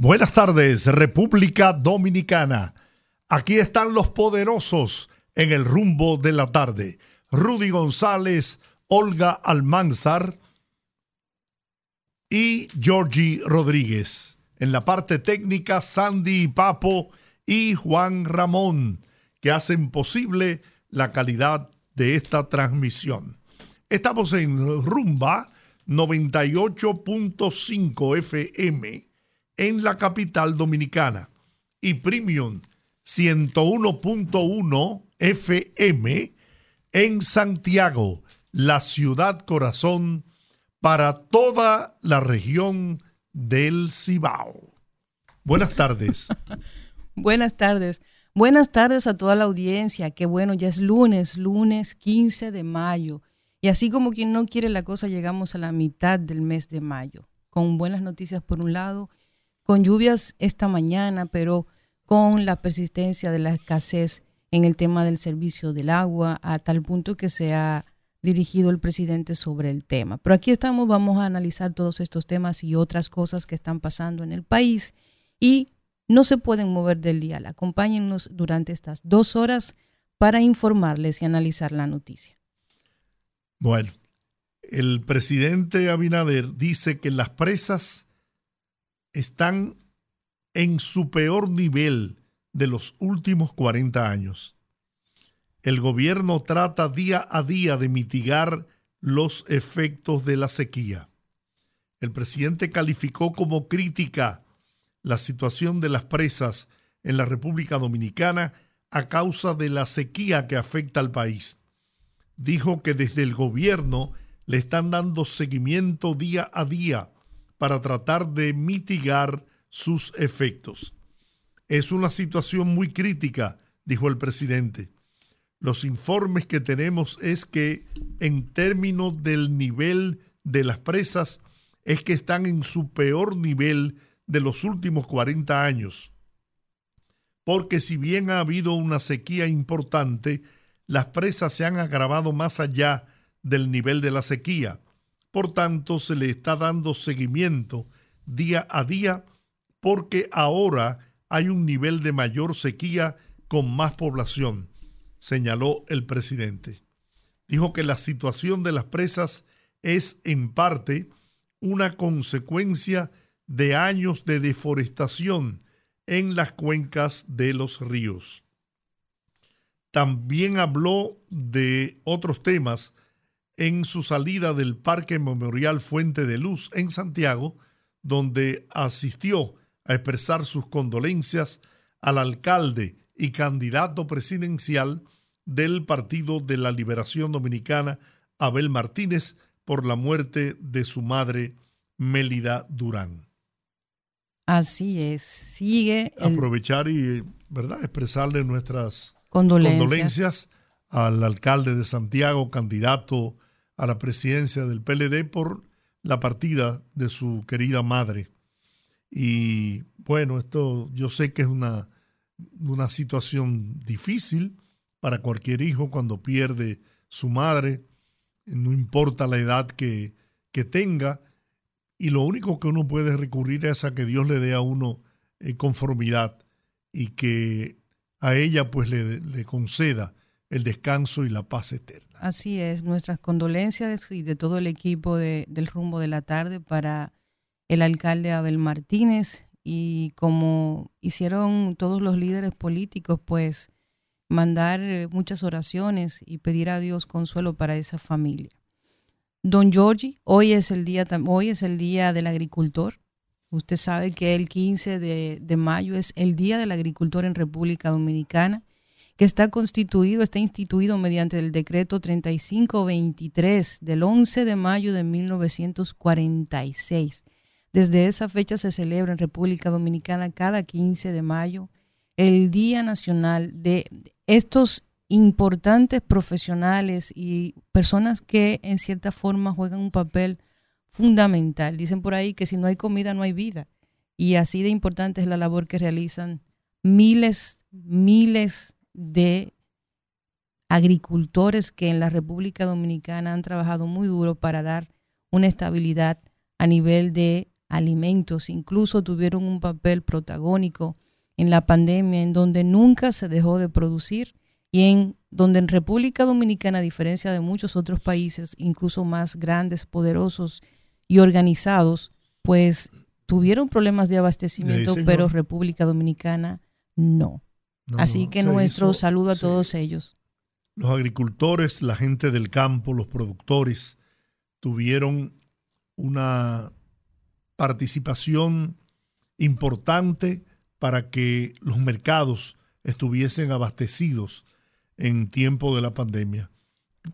Buenas tardes, República Dominicana. Aquí están los poderosos en el rumbo de la tarde. Rudy González, Olga Almanzar y Georgie Rodríguez. En la parte técnica, Sandy Papo y Juan Ramón, que hacen posible la calidad de esta transmisión. Estamos en Rumba 98.5 FM en la capital dominicana y Premium 101.1 FM en Santiago, la ciudad corazón para toda la región del Cibao. Buenas tardes. Buenas tardes. Buenas tardes a toda la audiencia. Qué bueno, ya es lunes, lunes 15 de mayo. Y así como quien no quiere la cosa, llegamos a la mitad del mes de mayo. Con buenas noticias por un lado con lluvias esta mañana, pero con la persistencia de la escasez en el tema del servicio del agua, a tal punto que se ha dirigido el presidente sobre el tema. Pero aquí estamos, vamos a analizar todos estos temas y otras cosas que están pasando en el país y no se pueden mover del día. Acompáñennos durante estas dos horas para informarles y analizar la noticia. Bueno, el presidente Abinader dice que las presas están en su peor nivel de los últimos 40 años. El gobierno trata día a día de mitigar los efectos de la sequía. El presidente calificó como crítica la situación de las presas en la República Dominicana a causa de la sequía que afecta al país. Dijo que desde el gobierno le están dando seguimiento día a día para tratar de mitigar sus efectos. Es una situación muy crítica, dijo el presidente. Los informes que tenemos es que en términos del nivel de las presas, es que están en su peor nivel de los últimos 40 años. Porque si bien ha habido una sequía importante, las presas se han agravado más allá del nivel de la sequía. Por tanto, se le está dando seguimiento día a día porque ahora hay un nivel de mayor sequía con más población, señaló el presidente. Dijo que la situación de las presas es en parte una consecuencia de años de deforestación en las cuencas de los ríos. También habló de otros temas en su salida del Parque Memorial Fuente de Luz en Santiago, donde asistió a expresar sus condolencias al alcalde y candidato presidencial del Partido de la Liberación Dominicana, Abel Martínez, por la muerte de su madre, Mélida Durán. Así es, sigue. Aprovechar y, ¿verdad?, expresarle nuestras condolencias al alcalde de Santiago, candidato a la presidencia del PLD por la partida de su querida madre. Y bueno, esto yo sé que es una, una situación difícil para cualquier hijo cuando pierde su madre, no importa la edad que, que tenga, y lo único que uno puede recurrir es a que Dios le dé a uno eh, conformidad y que a ella pues le, le conceda el descanso y la paz eterna. Así es, nuestras condolencias y de todo el equipo de, del rumbo de la tarde para el alcalde Abel Martínez y como hicieron todos los líderes políticos, pues mandar muchas oraciones y pedir a Dios consuelo para esa familia. Don Giorgi, hoy es el día, hoy es el día del agricultor. Usted sabe que el 15 de, de mayo es el Día del Agricultor en República Dominicana que está constituido, está instituido mediante el decreto 3523 del 11 de mayo de 1946, Desde esa fecha se celebra en República Dominicana cada 15 de mayo el Día Nacional de estos importantes profesionales y personas que en cierta forma juegan un papel fundamental. Dicen por ahí que si no hay comida no hay vida. Y así de importante es la labor que realizan miles, miles de agricultores que en la República Dominicana han trabajado muy duro para dar una estabilidad a nivel de alimentos. Incluso tuvieron un papel protagónico en la pandemia en donde nunca se dejó de producir y en donde en República Dominicana, a diferencia de muchos otros países, incluso más grandes, poderosos y organizados, pues tuvieron problemas de abastecimiento, pero República Dominicana no. Así que nuestro saludo a todos ellos. Los agricultores, la gente del campo, los productores, tuvieron una participación importante para que los mercados estuviesen abastecidos en tiempo de la pandemia.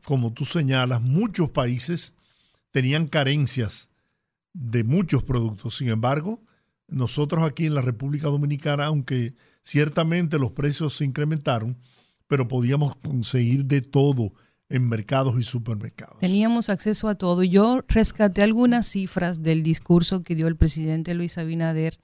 Como tú señalas, muchos países tenían carencias de muchos productos. Sin embargo, nosotros aquí en la República Dominicana, aunque ciertamente los precios se incrementaron, pero podíamos conseguir de todo en mercados y supermercados. Teníamos acceso a todo. Yo rescaté algunas cifras del discurso que dio el presidente Luis Abinader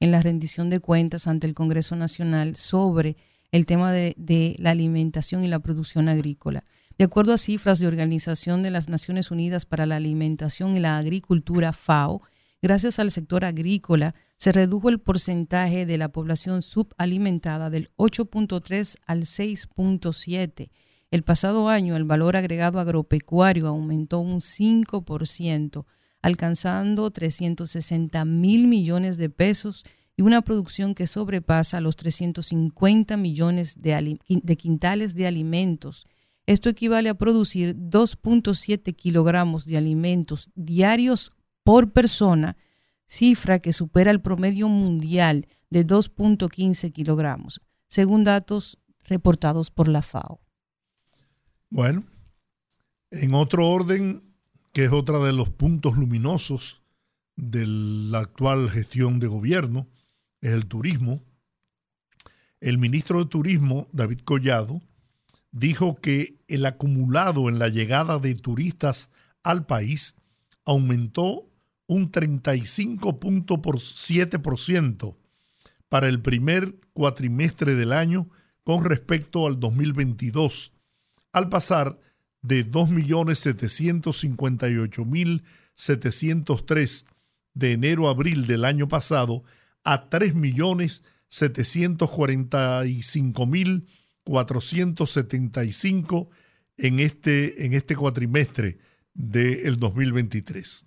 en la rendición de cuentas ante el Congreso Nacional sobre el tema de, de, la alimentación y la producción agrícola. De acuerdo a cifras de Organización de las Naciones Unidas para la Alimentación y la Agricultura, FAO, gracias al sector agrícola se redujo el porcentaje de la población subalimentada del 8.3 al 6.7. El pasado año el valor agregado agropecuario aumentó un 5%, alcanzando 360 mil millones de pesos y una producción que sobrepasa los 350 millones de, de quintales de alimentos. Esto equivale a producir 2.7 kilogramos de alimentos diarios por persona, cifra que supera el promedio mundial de 2.15 kilogramos, según datos reportados por la FAO. Bueno, en otro orden, que es otro de los puntos luminosos de la actual gestión de gobierno, es el turismo. El ministro de Turismo, David Collado, dijo que el acumulado en la llegada de turistas al país aumentó un 35.7% para el primer cuatrimestre del año con respecto al 2022, al pasar de 2.758.703 de enero a abril del año pasado a 3.745.475 en este, en este cuatrimestre del 2023.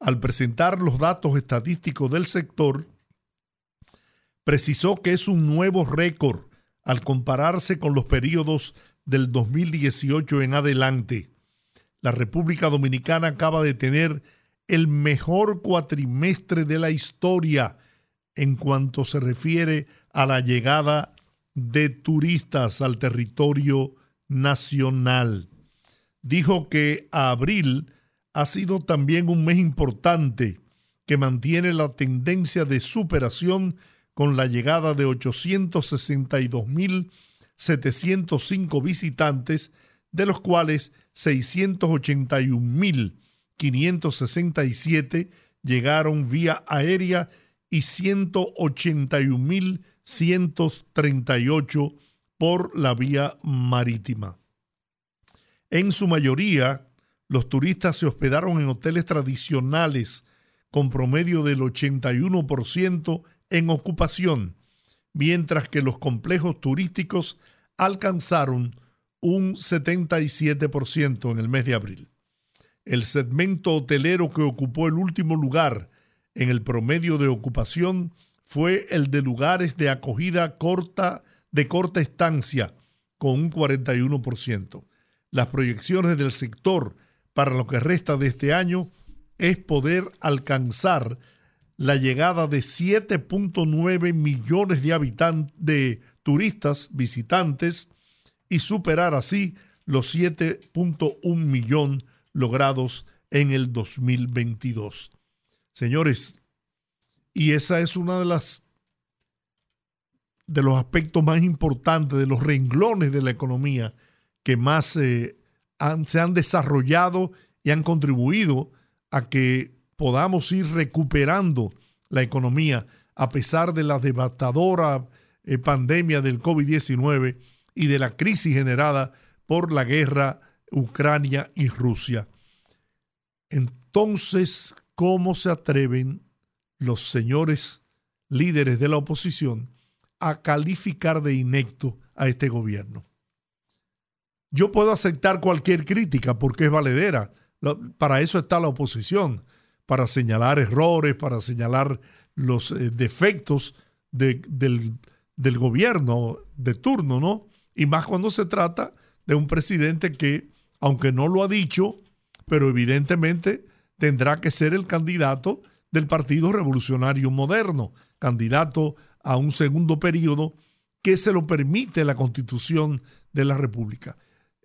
Al presentar los datos estadísticos del sector, precisó que es un nuevo récord al compararse con los periodos del 2018 en adelante. La República Dominicana acaba de tener el mejor cuatrimestre de la historia en cuanto se refiere a la llegada de turistas al territorio nacional. Dijo que a abril ha sido también un mes importante que mantiene la tendencia de superación con la llegada de 862 mil 705 visitantes, de los cuales 681.567 llegaron vía aérea y 181.138 por la vía marítima. En su mayoría, los turistas se hospedaron en hoteles tradicionales con promedio del 81% en ocupación mientras que los complejos turísticos alcanzaron un 77% en el mes de abril. El segmento hotelero que ocupó el último lugar en el promedio de ocupación fue el de lugares de acogida corta de corta estancia con un 41%. Las proyecciones del sector para lo que resta de este año es poder alcanzar la llegada de 7.9 millones de habitantes, de turistas visitantes y superar así los 7.1 millón logrados en el 2022. Señores, y esa es una de las de los aspectos más importantes, de los renglones de la economía que más eh, se han desarrollado y han contribuido a que podamos ir recuperando la economía a pesar de la devastadora eh, pandemia del COVID-19 y de la crisis generada por la guerra Ucrania y Rusia. Entonces, ¿cómo se atreven los señores líderes de la oposición a calificar de inecto a este gobierno. Yo puedo aceptar cualquier crítica porque es valedera. Para eso está la oposición, para señalar errores, para señalar los eh, defectos del, del gobierno de turno, ¿no? Y más cuando se trata de un presidente que, aunque no lo ha dicho, pero evidentemente tendrá que ser el candidato del Partido Revolucionario Moderno, candidato a un segundo periodo que se lo permite la constitución de la República.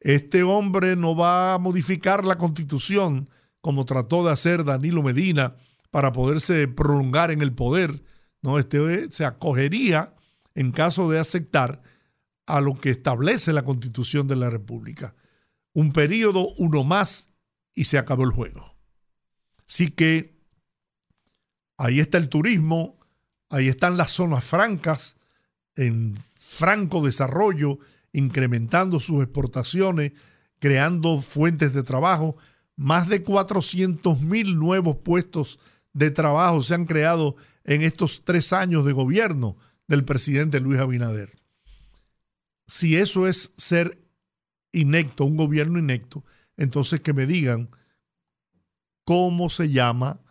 Este hombre no va a modificar la constitución como trató de hacer Danilo Medina para poderse prolongar en el poder. No, este se acogería en caso de aceptar a lo que establece la constitución de la República. Un periodo, uno más, y se acabó el juego. Así que ahí está el turismo, Ahí están las zonas francas en franco desarrollo, incrementando sus exportaciones, creando fuentes de trabajo. Más de 400 mil nuevos puestos de trabajo se han creado en estos tres años de gobierno del presidente Luis Abinader. Si eso es ser inecto, un gobierno inecto, entonces que me digan cómo se llama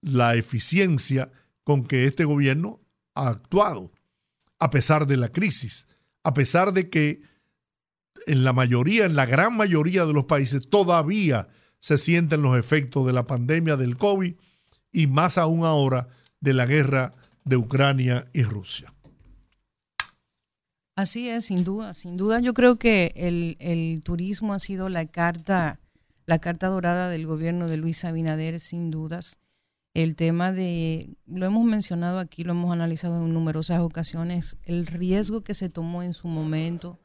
la eficiencia con que este gobierno ha actuado, a pesar de la crisis, a pesar de que en la mayoría, en la gran mayoría de los países todavía se sienten los efectos de la pandemia del COVID y más aún ahora de la guerra de Ucrania y Rusia. Así es, sin duda, sin duda yo creo que el, el turismo ha sido la carta, la carta dorada del gobierno de Luis Abinader, sin dudas el tema de, lo hemos mencionado aquí, lo hemos analizado en numerosas ocasiones, el riesgo que se tomó en su momento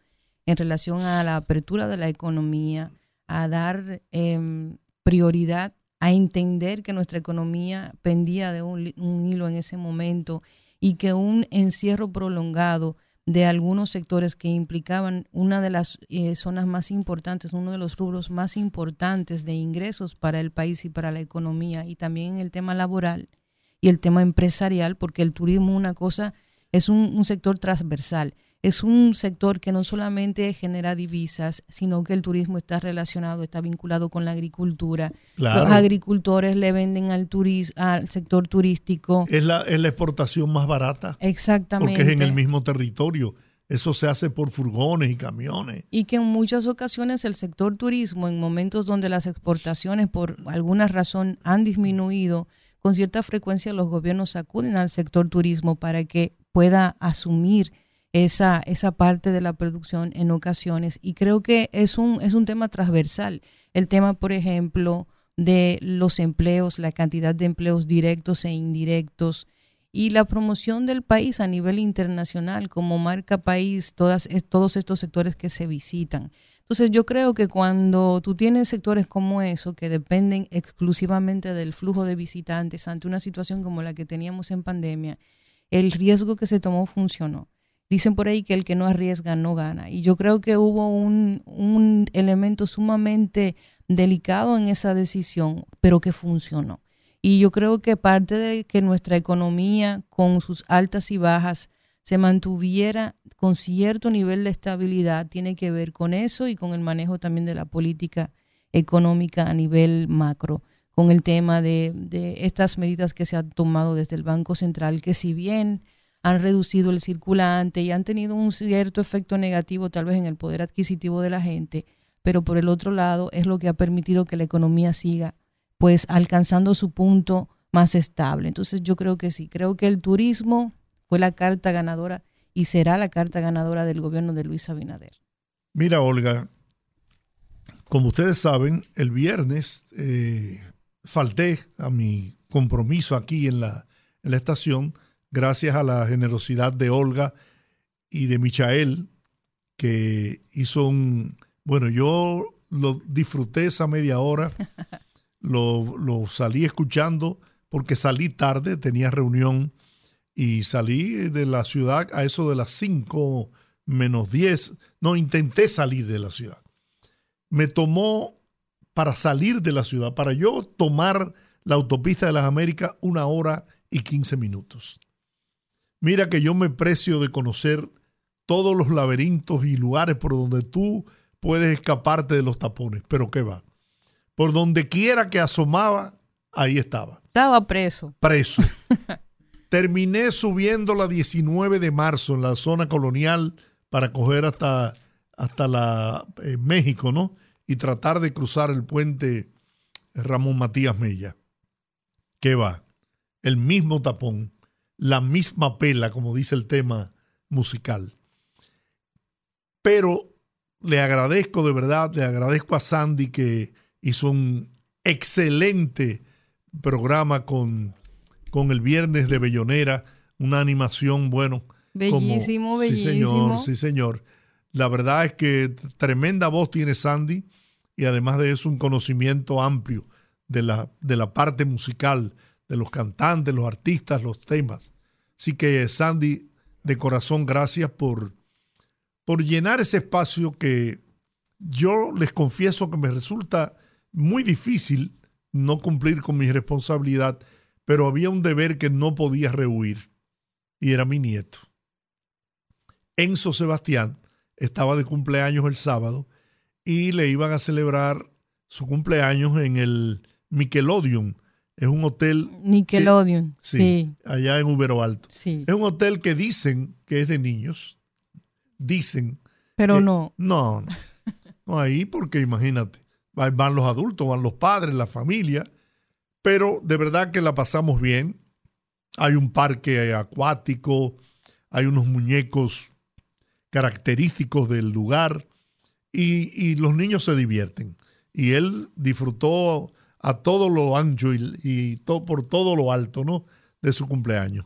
en relación a la apertura de la economía, a dar em, prioridad, a entender que nuestra economía pendía de un, un hilo en ese momento y que un encierro prolongado de algunos sectores que implicaban una de las eh, zonas más importantes, uno de los rubros más importantes de ingresos para el país y para la economía, y también el tema laboral y el tema empresarial, porque el turismo una cosa es un sector transversal es un sector que no solamente genera divisas, sino que el turismo está relacionado, está vinculado con la agricultura. Los agricultores le venden al turismo, al sector turístico. Es la, es la exportación más barata. Exactamente. Porque es en el mismo territorio. Eso se hace por furgones y camiones. Y que en muchas ocasiones el sector turismo, en momentos donde las exportaciones por alguna razón han disminuido, con cierta frecuencia los gobiernos acuden al sector turismo para que pueda asumir esa, esa parte de la producción en ocasiones. Y creo que es un, es un tema transversal. El tema, por ejemplo, de los empleos, la cantidad de empleos directos e indirectos y la promoción del país a nivel internacional como marca país, todas, todos estos sectores que se visitan. Entonces yo creo que cuando tú tienes sectores como eso, que dependen exclusivamente del flujo de visitantes ante una situación como la que teníamos en pandemia, el riesgo que se tomó funcionó. Dicen por ahí que el que no arriesga no gana. Y yo creo que hubo un, un elemento sumamente delicado en esa decisión, pero que funcionó. Y yo creo que parte de que nuestra economía, con sus altas y bajas, se mantuviera con cierto nivel de estabilidad, tiene que ver con eso y con el manejo también de la política económica a nivel macro, con el tema de, de estas medidas que se han tomado desde el Banco Central, que si bien han reducido el circulante y han tenido un cierto efecto negativo tal vez en el poder adquisitivo de la gente, pero por el otro lado es lo que ha permitido que la economía siga pues alcanzando su punto más estable. Entonces yo creo que sí, creo que el turismo fue la carta ganadora y será la carta ganadora del gobierno de Luis Abinader. Mira, Olga, como ustedes saben, el viernes eh, falté a mi compromiso aquí en la, en la estación gracias a la generosidad de Olga y de Michael, que hizo un... Bueno, yo lo disfruté esa media hora, lo, lo salí escuchando porque salí tarde, tenía reunión y salí de la ciudad a eso de las 5 menos 10. No, intenté salir de la ciudad. Me tomó para salir de la ciudad, para yo tomar la autopista de las Américas, una hora y 15 minutos. Mira que yo me precio de conocer todos los laberintos y lugares por donde tú puedes escaparte de los tapones, pero ¿qué va? Por donde quiera que asomaba, ahí estaba. Estaba preso. Preso. Terminé subiendo la 19 de marzo en la zona colonial para coger hasta, hasta la, eh, México, ¿no? Y tratar de cruzar el puente Ramón Matías Mella. ¿Qué va? El mismo tapón, la misma pela, como dice el tema musical. Pero le agradezco de verdad, le agradezco a Sandy que hizo un excelente programa con con el viernes de Bellonera, una animación, bueno. Bellísimo, bellísimo. Sí, señor, sí, señor. La verdad es que tremenda voz tiene Sandy y además de eso un conocimiento amplio de la, de la parte musical, de los cantantes, los artistas, los temas. Así que Sandy, de corazón, gracias por, por llenar ese espacio que yo les confieso que me resulta muy difícil no cumplir con mi responsabilidad pero había un deber que no podía rehuir y era mi nieto. Enzo Sebastián estaba de cumpleaños el sábado y le iban a celebrar su cumpleaños en el Nickelodeon. Es un hotel. Nickelodeon, sí, Allá en Ubero Alto. Sí. Es un hotel que dicen que es de niños. Dicen. Pero no. No, no. No ahí porque imagínate. Van los adultos, van los padres, la familia pero de verdad que la pasamos bien. Hay un parque acuático, hay unos muñecos característicos del lugar y, los niños se divierten. Y él disfrutó a todo lo ancho y, por todo lo alto ¿no? de su cumpleaños.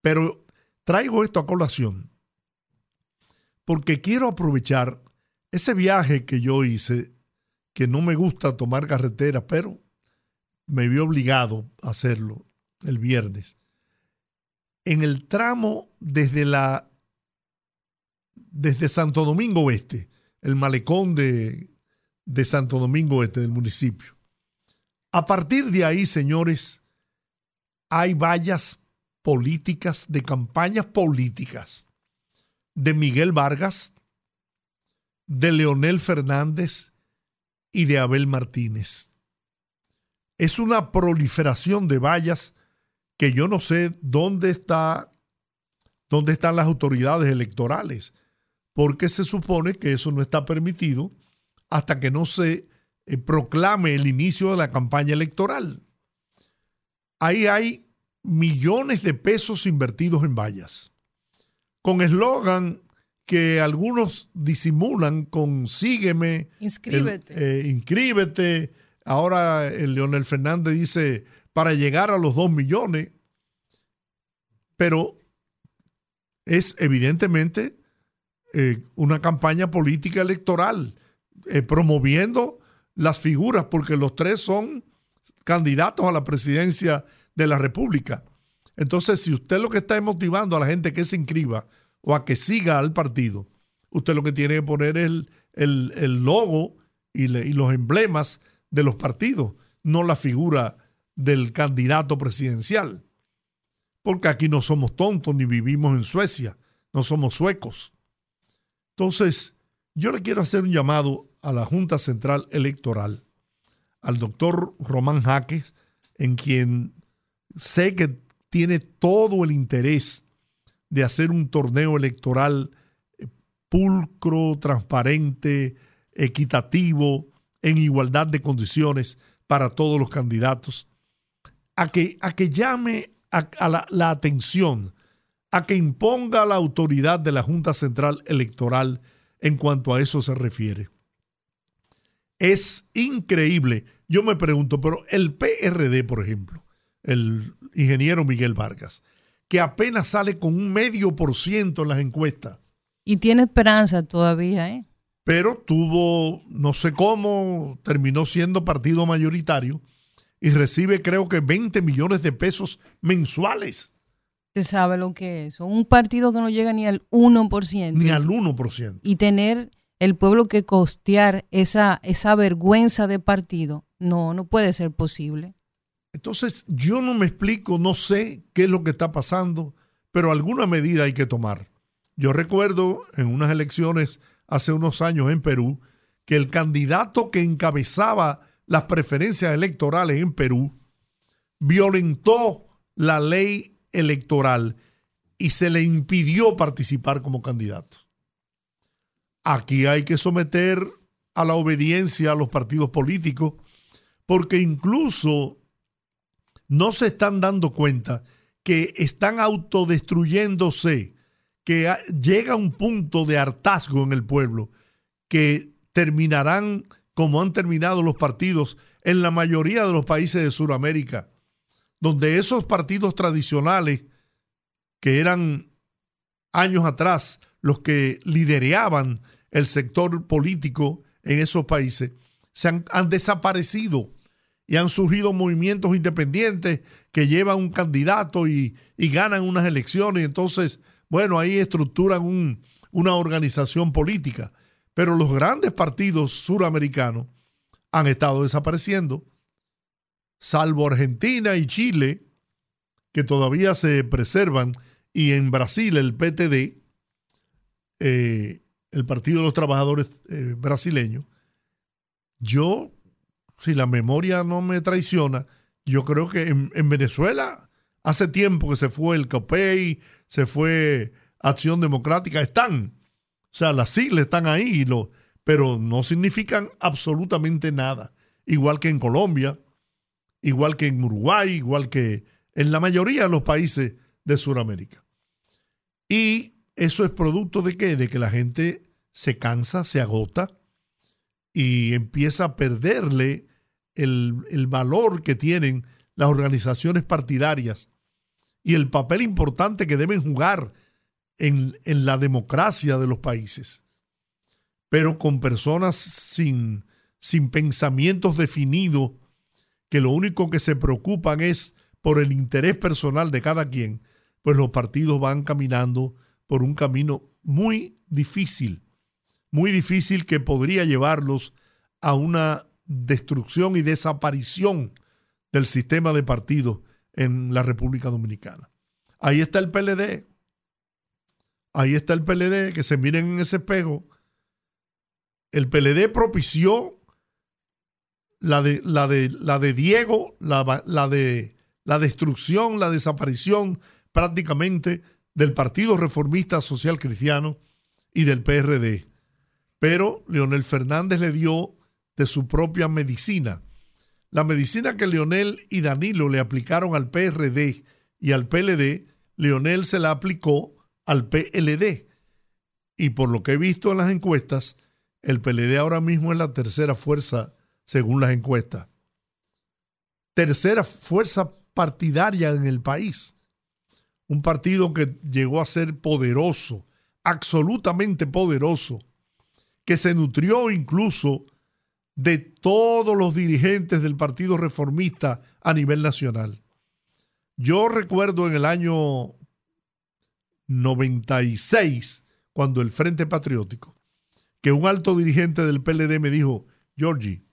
Pero traigo esto a colación porque quiero aprovechar ese viaje que yo hice, que no me gusta tomar carretera, pero me vi obligado a hacerlo el viernes. En el tramo desde la desde Santo Domingo Oeste, el malecón de, de Santo Domingo Oeste del municipio. A partir de ahí, señores, hay vallas políticas, de campañas políticas de Miguel Vargas, de Leonel Fernández y de Abel Martínez. Es una proliferación de vallas que yo no sé dónde está dónde están las autoridades electorales, porque se supone que eso no está permitido hasta que no se eh, proclame el inicio de la campaña electoral. Ahí hay millones de pesos invertidos en vallas, con eslogan que algunos disimulan con sígueme, inscríbete, eh, inscríbete. Ahora el Leonel Fernández dice para llegar a los dos millones, pero es evidentemente eh, una campaña política electoral, eh, promoviendo las figuras, porque los tres son candidatos a la presidencia de la República. Entonces, si usted lo que está motivando a la gente que se inscriba o a que siga al partido, usted lo que tiene que poner es el, logo y los emblemas de los partidos, no la figura del candidato presidencial. Porque aquí no somos tontos ni vivimos en Suecia, no somos suecos. Entonces, yo le quiero hacer un llamado a la Junta Central Electoral, al doctor Román Jaques, en quien sé que tiene todo el interés de hacer un torneo electoral eh, pulcro, transparente, equitativo, en igualdad de condiciones para todos los candidatos, a que, a que llame a, la, la atención, a que imponga la autoridad de la Junta Central Electoral en cuanto a eso se refiere. Es increíble. Yo me pregunto, pero el PRD, por ejemplo, el ingeniero Miguel Vargas, que apenas sale con un medio por ciento en las encuestas. Y tiene esperanza todavía, ¿eh? Pero tuvo, no sé cómo, terminó siendo partido mayoritario y recibe creo que 20 millones de pesos mensuales. Se sabe lo que es. Un partido que no llega ni al 1%. Ni al 1%. Y tener el pueblo que costear esa, esa vergüenza de partido, no, no puede ser posible. Entonces, yo no me explico, no sé qué es lo que está pasando, pero alguna medida hay que tomar. Yo recuerdo en unas elecciones hace unos años en Perú que el candidato que encabezaba las preferencias electorales en Perú violentó la ley electoral y se le impidió participar como candidato. Aquí hay que someter a la obediencia a los partidos políticos porque incluso no se están dando cuenta que están autodestruyéndose, que llega un punto de hartazgo en el pueblo, que terminarán como han terminado los partidos en la mayoría de los países de Sudamérica, donde esos partidos tradicionales, que eran años atrás los que lidereaban el sector político en esos países, se han, desaparecido y han surgido movimientos independientes que llevan un candidato y, ganan unas elecciones. Entonces, bueno, ahí estructuran una organización política. Pero los grandes partidos suramericanos han estado desapareciendo, salvo Argentina y Chile, que todavía se preservan, y en Brasil el PTD, eh, el Partido de los Trabajadores eh, brasileños, yo si la memoria no me traiciona, yo creo que en, Venezuela hace tiempo que se fue el COPEI, se fue Acción Democrática, están. O sea, las siglas están ahí, lo, pero no significan absolutamente nada. Igual que en Colombia, igual que en Uruguay, igual que en la mayoría de los países de Sudamérica. Y eso es producto de qué? De que la gente se cansa, se agota y empieza a perderle el, valor que tienen las organizaciones partidarias y el papel importante que deben jugar en, en, la democracia de los países, pero con personas sin, sin pensamientos definidos, que lo único que se preocupan es por el interés personal de cada quien, pues los partidos van caminando por un camino muy difícil, muy difícil que podría llevarlos a una destrucción y desaparición del sistema de partidos en la República Dominicana. Ahí está el PLD. Ahí está el PLD, que se miren en ese espejo. El PLD propició la de, la de, la de Diego, la, la de la destrucción, la desaparición prácticamente del Partido Reformista Social Cristiano y del PRD. Pero Leonel Fernández le dio de su propia medicina. La medicina que Leonel y Danilo le aplicaron al PRD y al PLD, Leonel se la aplicó al PLD. Y por lo que he visto en las encuestas, el PLD ahora mismo es la tercera fuerza según las encuestas. Tercera fuerza partidaria en el país. Un partido que llegó a ser poderoso, absolutamente poderoso, que se nutrió incluso de todos los dirigentes del Partido Reformista a nivel nacional. Yo recuerdo en el año 96, cuando el Frente Patriótico, que un alto dirigente del PLD me dijo, Georgie,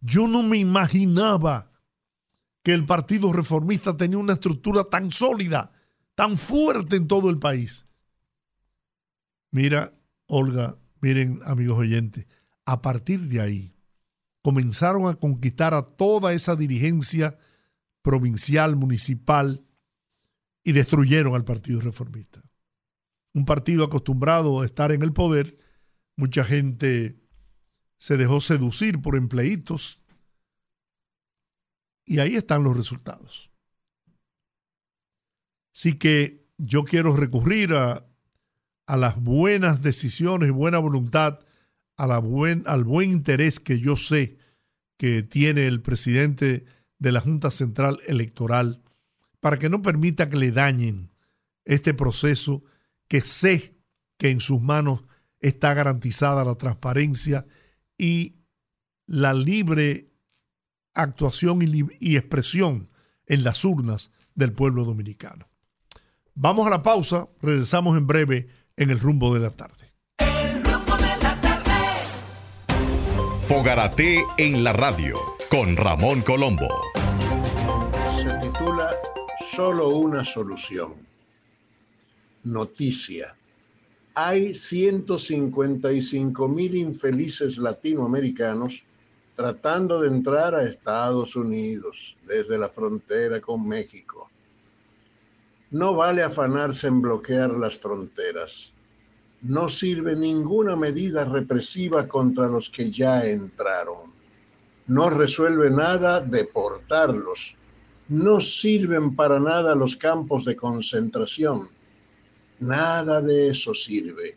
yo no me imaginaba que el Partido Reformista tenía una estructura tan sólida, tan fuerte en todo el país. Mira, Olga, miren amigos oyentes, a partir de ahí, comenzaron a conquistar a toda esa dirigencia provincial, municipal, y destruyeron al Partido Reformista. Un partido acostumbrado a estar en el poder, mucha gente se dejó seducir por empleitos, y ahí están los resultados. Así que yo quiero recurrir a, a las buenas decisiones y buena voluntad buen, al buen interés que yo sé que tiene el presidente de la Junta Central Electoral para que no permita que le dañen este proceso que sé que en sus manos está garantizada la transparencia y la libre actuación y, expresión en las urnas del pueblo dominicano. Vamos a la pausa, regresamos en breve en el rumbo de la tarde. Fogarate en la radio con Ramón Colombo. Se titula Solo una solución. Noticia. Hay 155 mil infelices latinoamericanos tratando de entrar a Estados Unidos desde la frontera con México. No vale afanarse en bloquear las fronteras. No sirve ninguna medida represiva contra los que ya entraron. No resuelve nada deportarlos. No sirven para nada los campos de concentración. Nada de eso sirve.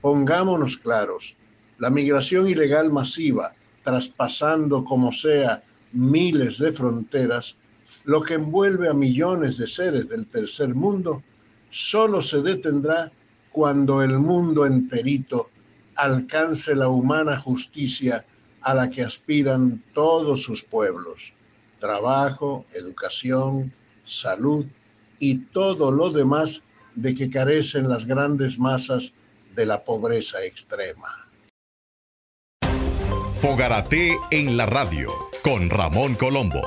Pongámonos claros. La migración ilegal masiva, traspasando como sea miles de fronteras, lo que envuelve a millones de seres del tercer mundo, solo se detendrá cuando el mundo enterito alcance la humana justicia a la que aspiran todos sus pueblos. Trabajo, educación, salud y todo lo demás de que carecen las grandes masas de la pobreza extrema. Fogarate en la radio con Ramón Colombo.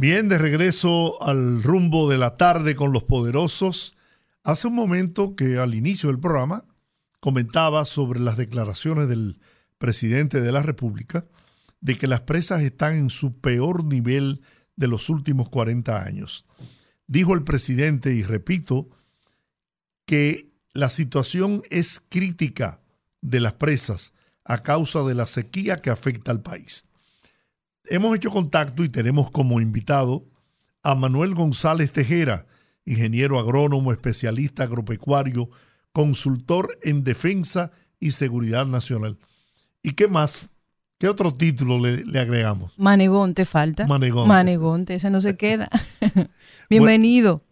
Bien, de regreso al rumbo de la tarde con los poderosos. Hace un momento que al inicio del programa comentaba sobre las declaraciones del presidente de la República de que las presas están en su peor nivel de los últimos 40 años. Dijo el presidente, y repito, que la situación es crítica de las presas a causa de la sequía que afecta al país hemos hecho contacto y tenemos como invitado a Manuel González Tejera, ingeniero agrónomo, especialista agropecuario, consultor en defensa y seguridad nacional. ¿Y qué más? ¿Qué otro título le, agregamos? Manegón, te falta. Manegón. Manegón, ese no se queda. Bienvenido.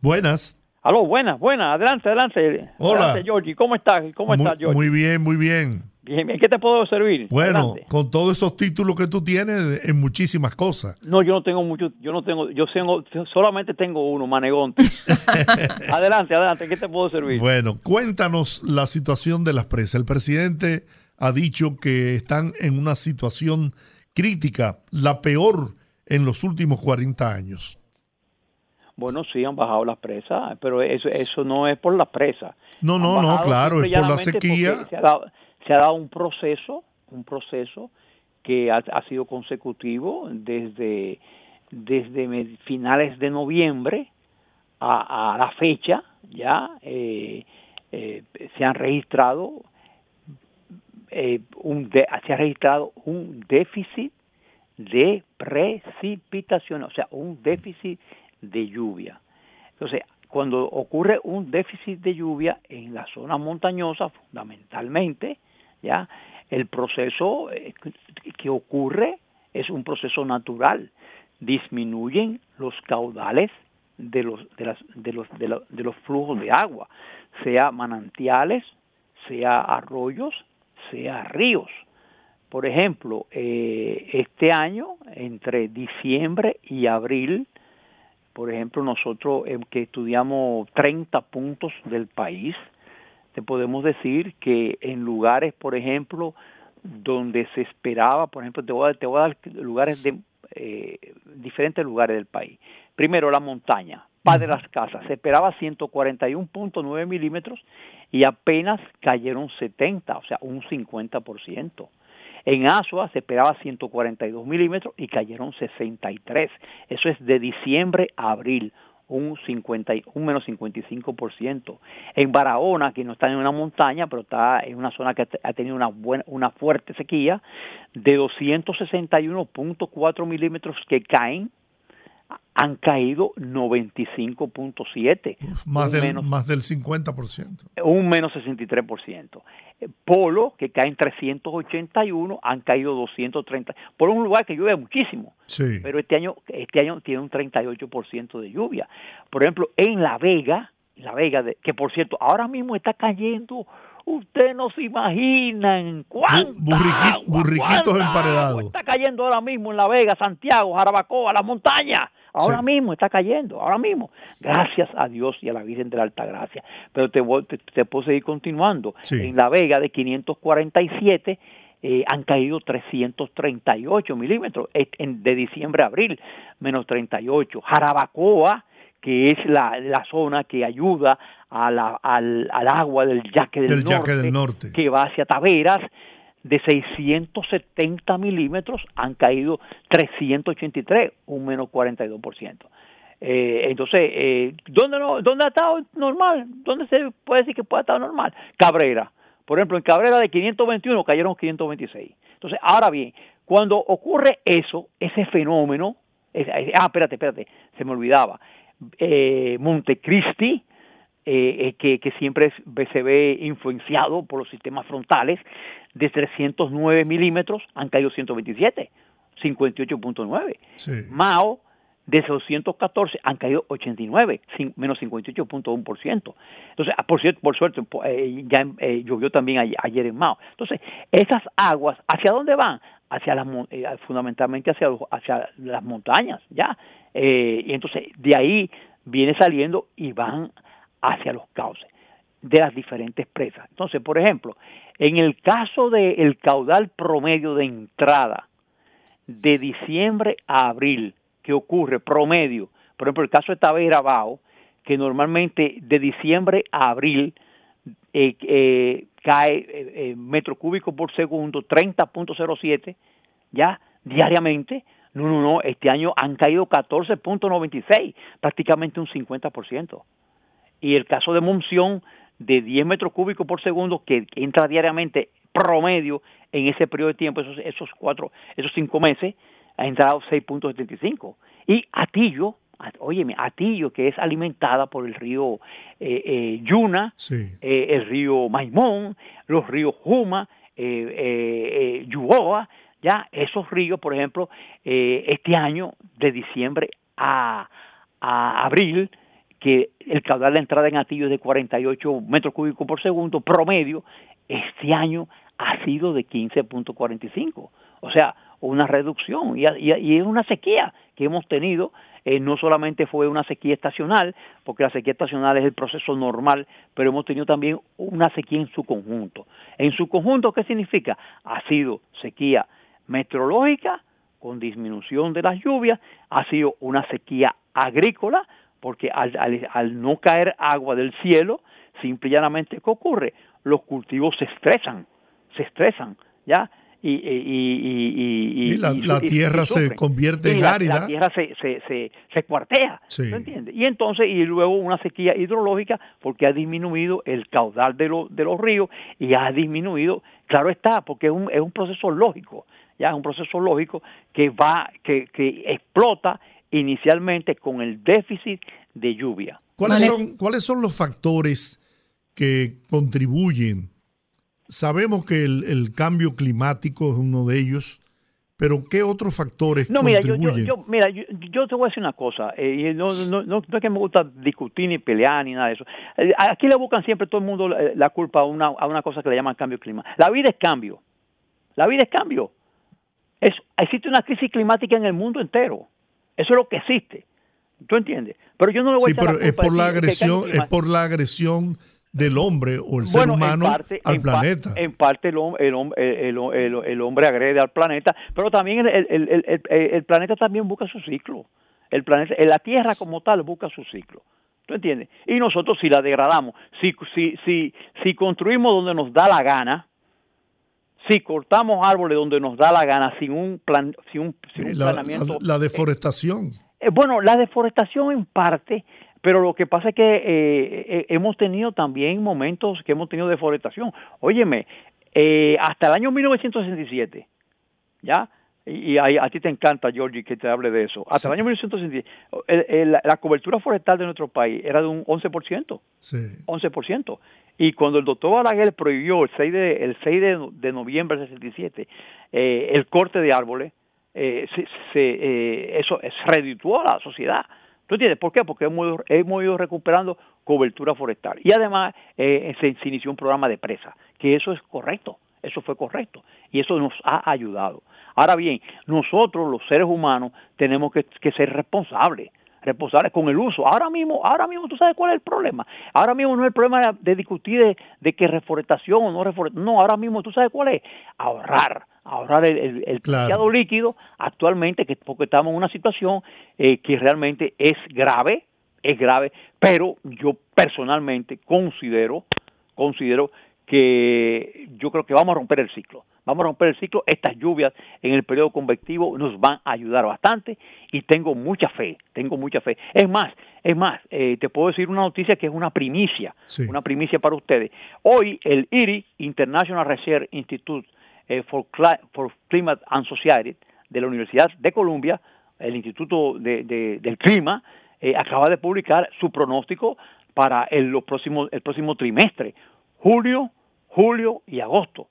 buenas. Aló, buenas, buenas. Adelante, adelante. Hola. Adelante, Georgie. ¿Cómo estás? ¿Cómo estás, Georgie? Muy bien, muy bien. Bien, ¿qué te puedo servir? Bueno, con todos esos títulos que tú tienes en muchísimas cosas. No, yo no tengo mucho, yo no tengo, yo tengo, solamente tengo uno, Manegonte. adelante, adelante, ¿qué te puedo servir? Bueno, cuéntanos la situación de las presas. El presidente ha dicho que están en una situación crítica, la peor en los últimos 40 años. Bueno, sí, han bajado las presas, pero eso, eso no es por las presas. No, no, no, claro, es por la sequía se ha dado un proceso, un proceso que ha, sido consecutivo desde, desde finales de noviembre a, la fecha, ya eh, eh, se han registrado eh, un se ha registrado un déficit de precipitación, o sea, un déficit de lluvia. Entonces, cuando ocurre un déficit de lluvia en la zona montañosa, fundamentalmente, ¿ya? El proceso eh, que ocurre es un proceso natural. Disminuyen los caudales de los, de, las, de, los, de, los flujos de agua, sea manantiales, sea arroyos, sea ríos. Por ejemplo, eh, este año, entre diciembre y abril, por ejemplo, nosotros eh, que estudiamos 30 puntos del país, te podemos decir que en lugares, por ejemplo, donde se esperaba, por ejemplo, te voy a, te voy a dar lugares de eh, diferentes lugares del país. Primero, la montaña, Paz de las Casas, se esperaba 141.9 milímetros y apenas cayeron 70, o sea, un 50%. En Asua se esperaba 142 milímetros y cayeron 63. Eso es de diciembre a abril, un, 50, un menos 55%. En Barahona, que no está en una montaña, pero está en una zona que ha tenido una, buena, una fuerte sequía, de 261.4 milímetros que caen, han caído 95.7. Más del, más del 50%. Un menos 63%. Polo, que cae en 381, han caído 230. Por un lugar que llueve muchísimo. Sí. Pero este año, este año tiene un 38% de lluvia. Por ejemplo, en La Vega, La Vega, de, que por cierto, ahora mismo está cayendo Ustedes no se imaginan cuánto burriquitos emparedados. Está cayendo ahora mismo en La Vega, Santiago, Jarabacoa, las montañas. Ahora mismo está cayendo, ahora mismo. Gracias a Dios y a la Virgen de la Alta Gracia. Pero te, te, puedo seguir continuando. En La Vega de 547 eh, han caído 338 milímetros de diciembre a abril, menos 38. Jarabacoa, que es la, la zona que ayuda a la, al, al, agua del yaque del, norte, del norte, que va hacia Taveras, de 670 milímetros han caído 383, un menos 42%. Eh, entonces, eh, ¿dónde, no, ¿dónde ha estado normal? ¿Dónde se puede decir que puede estar normal? Cabrera. Por ejemplo, en Cabrera de 521 cayeron 526. Entonces, ahora bien, cuando ocurre eso, ese fenómeno, ah, espérate, espérate, se me olvidaba, eh, Montecristi, eh, eh, que, que, siempre se ve influenciado por los sistemas frontales, de 309 milímetros han caído 127, 58.9. Mao, de 214 han caído 89, menos 58.1%. Entonces, ah, por cierto, por suerte, eh, ya llovió también ayer, en Mao. Entonces, esas aguas, ¿hacia dónde van? Hacia las, fundamentalmente hacia, hacia las montañas, ¿ya? y entonces, de ahí viene saliendo y van hacia los cauces de las diferentes presas. Entonces, por ejemplo, en el caso del caudal promedio de entrada de diciembre a abril, que ocurre promedio, por ejemplo, el caso de Tavera Bao, que normalmente de diciembre a abril eh, eh, cae eh, metro cúbico por segundo 30.07 ya diariamente. No, no, no, este año han caído 14.96, prácticamente un 50% y el caso de Monción de 10 metros cúbicos por segundo que entra diariamente promedio en ese periodo de tiempo, esos, esos cuatro, esos cinco meses, ha entrado 6.75. Y Atillo, óyeme, Atillo, que es alimentada por el río eh, eh, Yuna, eh, el río Maimón, los ríos Juma, Yuoa, ya esos ríos, por ejemplo, este año, de diciembre a, a abril, que el caudal de entrada en Atillo es de 48 metros cúbicos por segundo promedio, este año ha sido de 15.45. O sea, una reducción y, es una sequía que hemos tenido. Eh, no solamente fue una sequía estacional, porque la sequía estacional es el proceso normal, pero hemos tenido también una sequía en su conjunto. En su conjunto, ¿qué significa? Ha sido sequía meteorológica con disminución de las lluvias, ha sido una sequía agrícola, porque al, al, no caer agua del cielo, simple y llanamente, ¿qué ocurre? Los cultivos se estresan, se estresan, ¿ya? Y, y, y, la, tierra se convierte en árida. La tierra se, se, se, se cuartea, entiendes? Y entonces, y luego una sequía hidrológica porque ha disminuido el caudal de, de los ríos y ha disminuido, claro está, porque es un, es un proceso lógico, ya es un proceso lógico que va, que, que explota inicialmente con el déficit de lluvia. ¿Cuáles son, ¿Cuáles son los factores que contribuyen? Sabemos que el, cambio climático es uno de ellos, pero ¿qué otros factores no, mira, contribuyen? Yo, mira, yo, te voy a decir una cosa, eh, no, no, no, es que me gusta discutir ni pelear ni nada de eso. Eh, aquí le buscan siempre todo el mundo la, culpa a una, a una cosa que le llaman cambio climático. La vida es cambio. La vida es cambio. Es, existe una crisis climática en el mundo entero. Eso es lo que existe. ¿Tú entiendes? Pero yo no le voy a pero es por la agresión, es por la agresión del hombre o el ser humano al planeta. en parte el, el, hombre agrede al planeta, pero también el, planeta también busca su ciclo. El planeta, la Tierra como tal busca su ciclo. ¿Tú entiendes? Y nosotros si la degradamos, si, si, si, si construimos donde nos da la gana, si cortamos árboles donde nos da la gana sin un plan sin un, planeamiento la, deforestación eh, bueno la deforestación en parte pero lo que pasa es que eh, eh, hemos tenido también momentos que hemos tenido deforestación óyeme hasta el año 1967 ya y, a, ti te encanta, Georgie, que te hable de eso. Hasta el año 1960, la cobertura forestal de nuestro país era de un 11%. Sí. 11%. Y cuando el doctor Balaguer prohibió el 6 de, el 6 de, noviembre del 67 eh, el corte de árboles, eh, se, eh, eso es, redituó a la sociedad. ¿Tú entiendes? ¿Por qué? Porque hemos, hemos ido recuperando cobertura forestal. Y además se, se inició un programa de presa, que eso es correcto. Eso fue correcto y eso nos ha ayudado. Ahora bien, nosotros los seres humanos tenemos que, ser responsables responsables con el uso. Ahora mismo, ahora mismo tú sabes cuál es el problema. Ahora mismo no es el problema de discutir de, que reforestación o no reforestación. No, ahora mismo tú sabes cuál es. Ahorrar, ahorrar el, el, líquido actualmente, que porque estamos en una situación eh, que realmente es grave, es grave, pero yo personalmente considero, considero que yo creo que vamos a romper el ciclo. Vamos a romper el ciclo. Estas lluvias en el periodo convectivo nos van a ayudar bastante y tengo mucha fe, tengo mucha fe. Es más, es más, eh, te puedo decir una noticia que es una primicia, una primicia para ustedes. Hoy el IRI, International Research Institute eh, for, Climate and Society, de la Universidad de Columbia, el Instituto del Clima, eh, acaba de publicar su pronóstico para el, los próximos, el próximo trimestre julio, julio y agosto.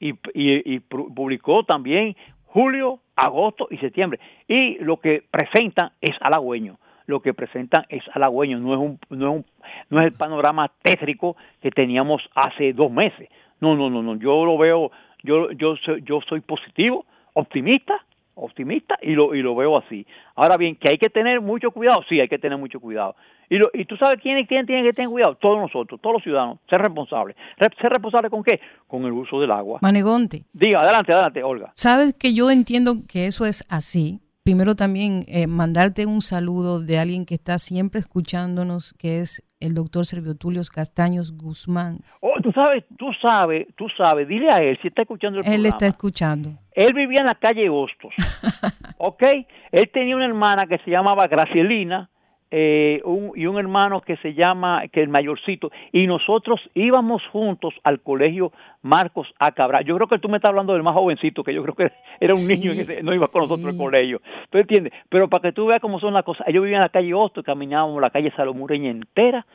Y, y, publicó también julio, agosto y septiembre. Y lo que presentan es halagüeño. Lo que presentan es halagüeño, no es, un, no, es un, no es el panorama tétrico que teníamos hace dos meses. No, no, no, no. Yo lo veo, yo, yo, yo soy positivo, optimista optimista y lo, y lo veo así. Ahora bien, que hay que tener mucho cuidado, sí, hay que tener mucho cuidado. Y, lo, y tú sabes quién, quién tiene que tener cuidado, todos nosotros, todos los ciudadanos, ser responsables. ¿Ser responsable con qué? Con el uso del agua. Manegonte. Diga, adelante, adelante, Olga. Sabes que yo entiendo que eso es así. Primero también eh, mandarte un saludo de alguien que está siempre escuchándonos, que es el doctor Servio Tulio Castaños Guzmán. Oh, tú sabes, tú sabes, tú sabes, dile a él si está escuchando el programa. Él está escuchando. Él vivía en la calle Hostos, ¿ok? Él tenía una hermana que se llamaba Gracielina eh, un, y un hermano que se llama, que el mayorcito, y nosotros íbamos juntos al colegio Marcos A. Cabral. Yo creo que tú me estás hablando del más jovencito, que yo creo que era un niño que no iba con nosotros al colegio. ¿Tú entiendes? Pero para que tú veas cómo son las cosas, yo vivía en la calle Hostos, caminábamos la calle Salomureña entera,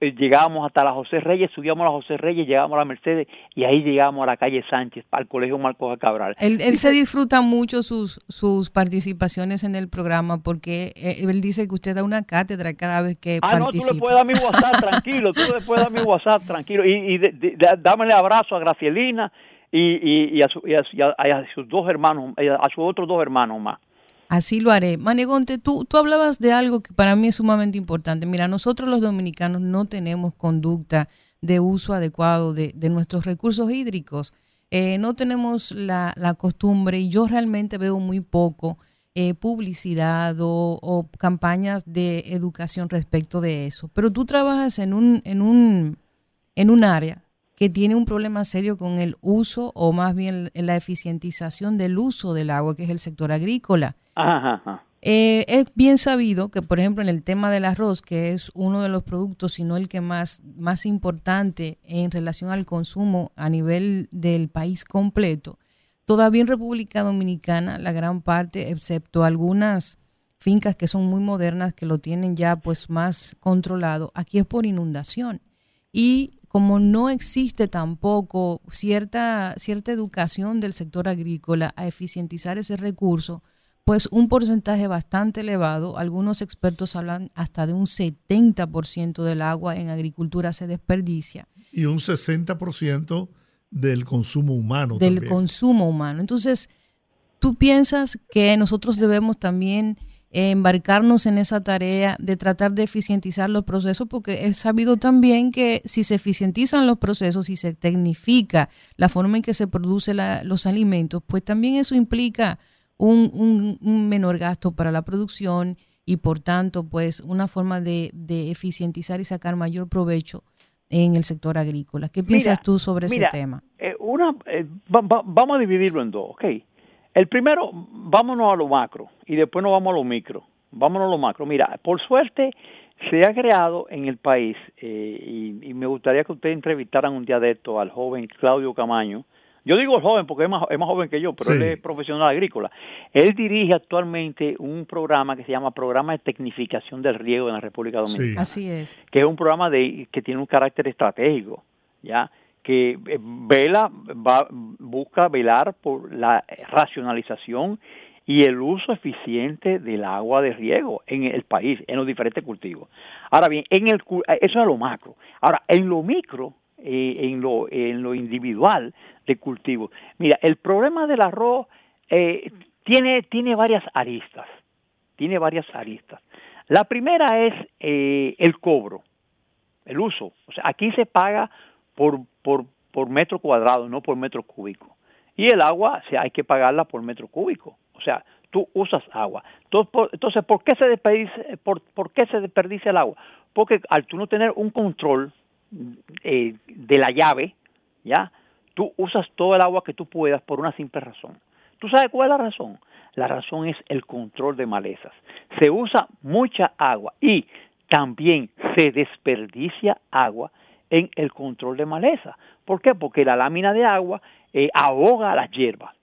llegábamos hasta la José Reyes, subíamos a la José Reyes, llegábamos a la Mercedes y ahí llegábamos a la calle Sánchez, al Colegio Marcos Cabral. Él, él se disfruta mucho sus, sus participaciones en el programa porque eh, él dice que usted da una cátedra cada vez que ah, participa. no, tú le puedes dar mi WhatsApp tranquilo, tú le puedes dar mi WhatsApp tranquilo y, y dámele abrazo a Gracielina y, y, a, a, sus dos hermanos, a sus otros dos hermanos más. Así lo haré. Manegonte, tú, tú hablabas de algo que para mí es sumamente importante. Mira, nosotros los dominicanos no tenemos conducta de uso adecuado de, nuestros recursos hídricos. Eh, no tenemos la, costumbre y yo realmente veo muy poco eh, publicidad o, o, campañas de educación respecto de eso. Pero tú trabajas en un, en un, en un área que tiene un problema serio con el uso o más bien la eficientización del uso del agua, que es el sector agrícola. Eh, es bien sabido que, por ejemplo, en el tema del arroz, que es uno de los productos, si no el que más, más importante en relación al consumo a nivel del país completo, todavía en República Dominicana, la gran parte, excepto algunas fincas que son muy modernas, que lo tienen ya pues más controlado, aquí es por inundación. Y como no existe tampoco cierta, cierta educación del sector agrícola a eficientizar ese recurso, pues un porcentaje bastante elevado, algunos expertos hablan hasta de un 70% del agua en agricultura se desperdicia. Y un 60% del consumo humano. Del consumo humano. Entonces, ¿tú piensas que nosotros debemos también embarcarnos en esa tarea de tratar de eficientizar los procesos, porque es sabido también que si se eficientizan los procesos y se tecnifica la forma en que se producen los alimentos, pues también eso implica un, menor gasto para la producción y por tanto, pues una forma de, eficientizar y sacar mayor provecho en el sector agrícola. ¿Qué piensas tú sobre ese tema? Eh, una, eh, vamos a dividirlo en dos, ¿ok? El primero, vámonos a lo macro y después nos vamos a lo micro. Vámonos a lo macro. Mira, por suerte se ha creado en el país, eh, y, me gustaría que ustedes entrevistaran un día de esto al joven Claudio Camaño, yo digo joven porque es más, es más joven que yo, pero él es profesional agrícola. Él dirige actualmente un programa que se llama Programa de Tecnificación del Riego en la República Dominicana. Así es. Que es un programa de, que tiene un carácter estratégico, ¿ya? Que eh, vela, va, busca velar por la racionalización y el uso eficiente del agua de riego en el país, en los diferentes cultivos. Ahora bien, en el, eso es lo macro. Ahora, en lo micro, eh, en, lo, en lo individual de cultivo, mira, el problema del arroz eh, tiene, tiene varias aristas, tiene varias aristas. La primera es eh, el cobro, el uso. O sea, aquí se paga por, por, por metro cuadrado, no por metro cúbico. Y el agua, sea, hay que pagarla por metro cúbico. O sea, tú usas agua. Entonces, ¿por qué se desperdicia, por, qué se desperdicia el agua? Porque al tú no tener un control eh, de la llave, ¿ya? Tú usas todo el agua que tú puedas por una simple razón. ¿Tú sabes cuál es la razón? La razón es el control de malezas. Se usa mucha agua y también se desperdicia agua en el control de maleza. ¿Por qué? Porque la lámina de agua eh, ahoga las hierbas.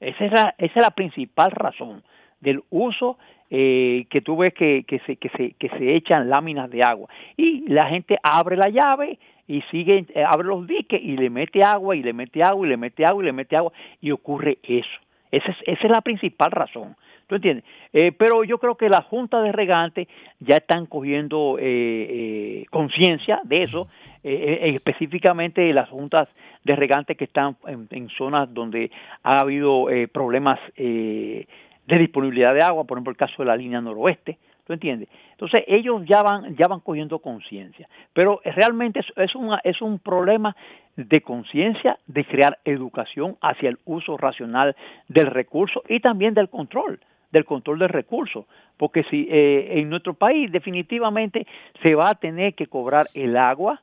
Esa es la, esa es la principal razón del uso eh, que tú ves que, que, se, que, se, que se echan láminas de agua. Y la gente abre la llave y sigue, eh, abre los diques y le mete agua y le mete agua y le mete agua y le mete agua y ocurre eso. Esa es, esa es la principal razón. ¿Tú entiendes? Eh, pero yo creo que las juntas de regantes ya están cogiendo eh, conciencia de eso, específicamente las juntas de regantes que están en, zonas donde ha habido problemas de disponibilidad de agua, por ejemplo el caso de la línea noroeste, ¿Tú entiendes? Entonces ellos ya van, ya van cogiendo conciencia. Pero realmente es, es, es un problema de conciencia, de crear educación hacia el uso racional del recurso y también del control del control del recurso, porque si eh, en nuestro país definitivamente se va a tener que cobrar el agua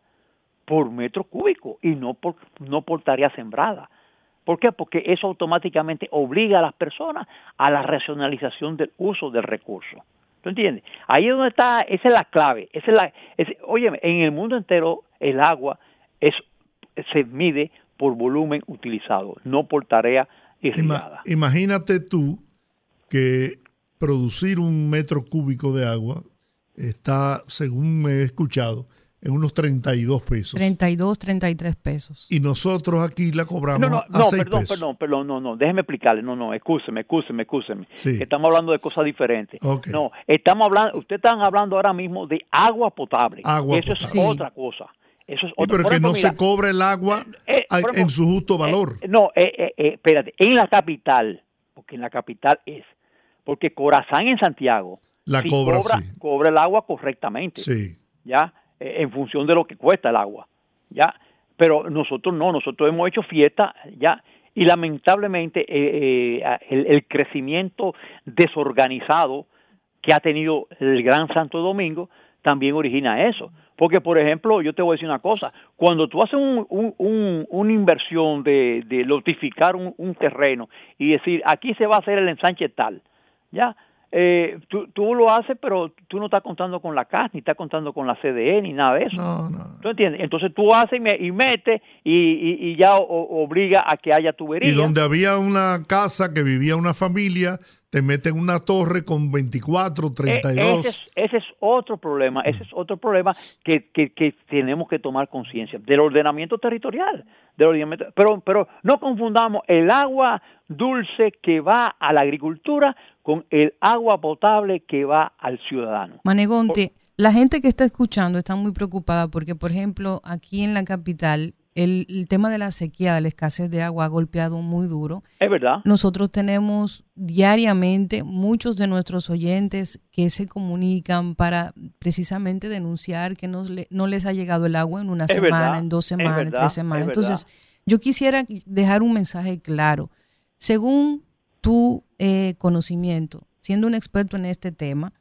por metro cúbico y no por no por tarea sembrada. ¿Por qué? Porque eso automáticamente obliga a las personas a la racionalización del uso del recurso. ¿Tú entiendes? Ahí es donde está, esa es la clave. Esa es la, oye, en el mundo entero el agua es, se mide por volumen utilizado, no por tarea irrigada. imagínate tú que producir un metro cúbico de agua está, según me he escuchado, en unos 32 pesos. 32, 33 pesos. Y nosotros aquí la cobramos no, no, a no, perdón, perdón, perdón, no, no, déjeme explicarle, no, no, escúcheme, escúcheme, escúcheme. Estamos hablando de cosas diferentes. No, estamos hablando, ustedes están hablando ahora mismo de agua potable. Agua Eso es otra cosa. Eso es otra. pero que no se cobre el agua eh, eh, en su justo valor. Eh, no, espérate, en la capital, porque en la capital es, porque Corazán en Santiago la cobra, cobra, cobra el agua correctamente. Sí. ¿Ya? Eh, en función de lo que cuesta el agua, ¿ya? Pero nosotros no, nosotros hemos hecho fiesta, ¿ya? Y lamentablemente eh, eh, el, crecimiento desorganizado que ha tenido el Gran Santo Domingo también origina eso. Porque, por ejemplo, yo te voy a decir una cosa, cuando tú haces un, una inversión de, lotificar un, un, terreno y decir, aquí se va a hacer el ensanche tal, ¿ya? Eh, tú, tú, lo haces, pero tú no estás contando con la CAS, ni estás contando con la CDE, ni nada de eso. No, no. ¿Tú entiendes? Entonces tú haces y, y metes y, y, ya obliga a que haya tubería. Y donde había una casa que vivía una familia, te meten una torre con 24, 32. E, ese, es, ese es otro problema, ese es otro problema que, que, que tenemos que tomar conciencia del ordenamiento territorial. Del ordenamiento, pero, pero no confundamos el agua dulce que va a la agricultura con el agua potable que va al ciudadano. Manegonte, la gente que está escuchando está muy preocupada porque, por ejemplo, aquí en la capital el, tema de la sequía, de la escasez de agua ha golpeado muy duro. Es verdad. Nosotros tenemos diariamente muchos de nuestros oyentes que se comunican para precisamente denunciar que no, no les ha llegado el agua en una semana, en dos semanas, en tres semanas. Entonces, yo quisiera dejar un mensaje claro. Según tu eh, conocimiento, siendo un experto en este tema,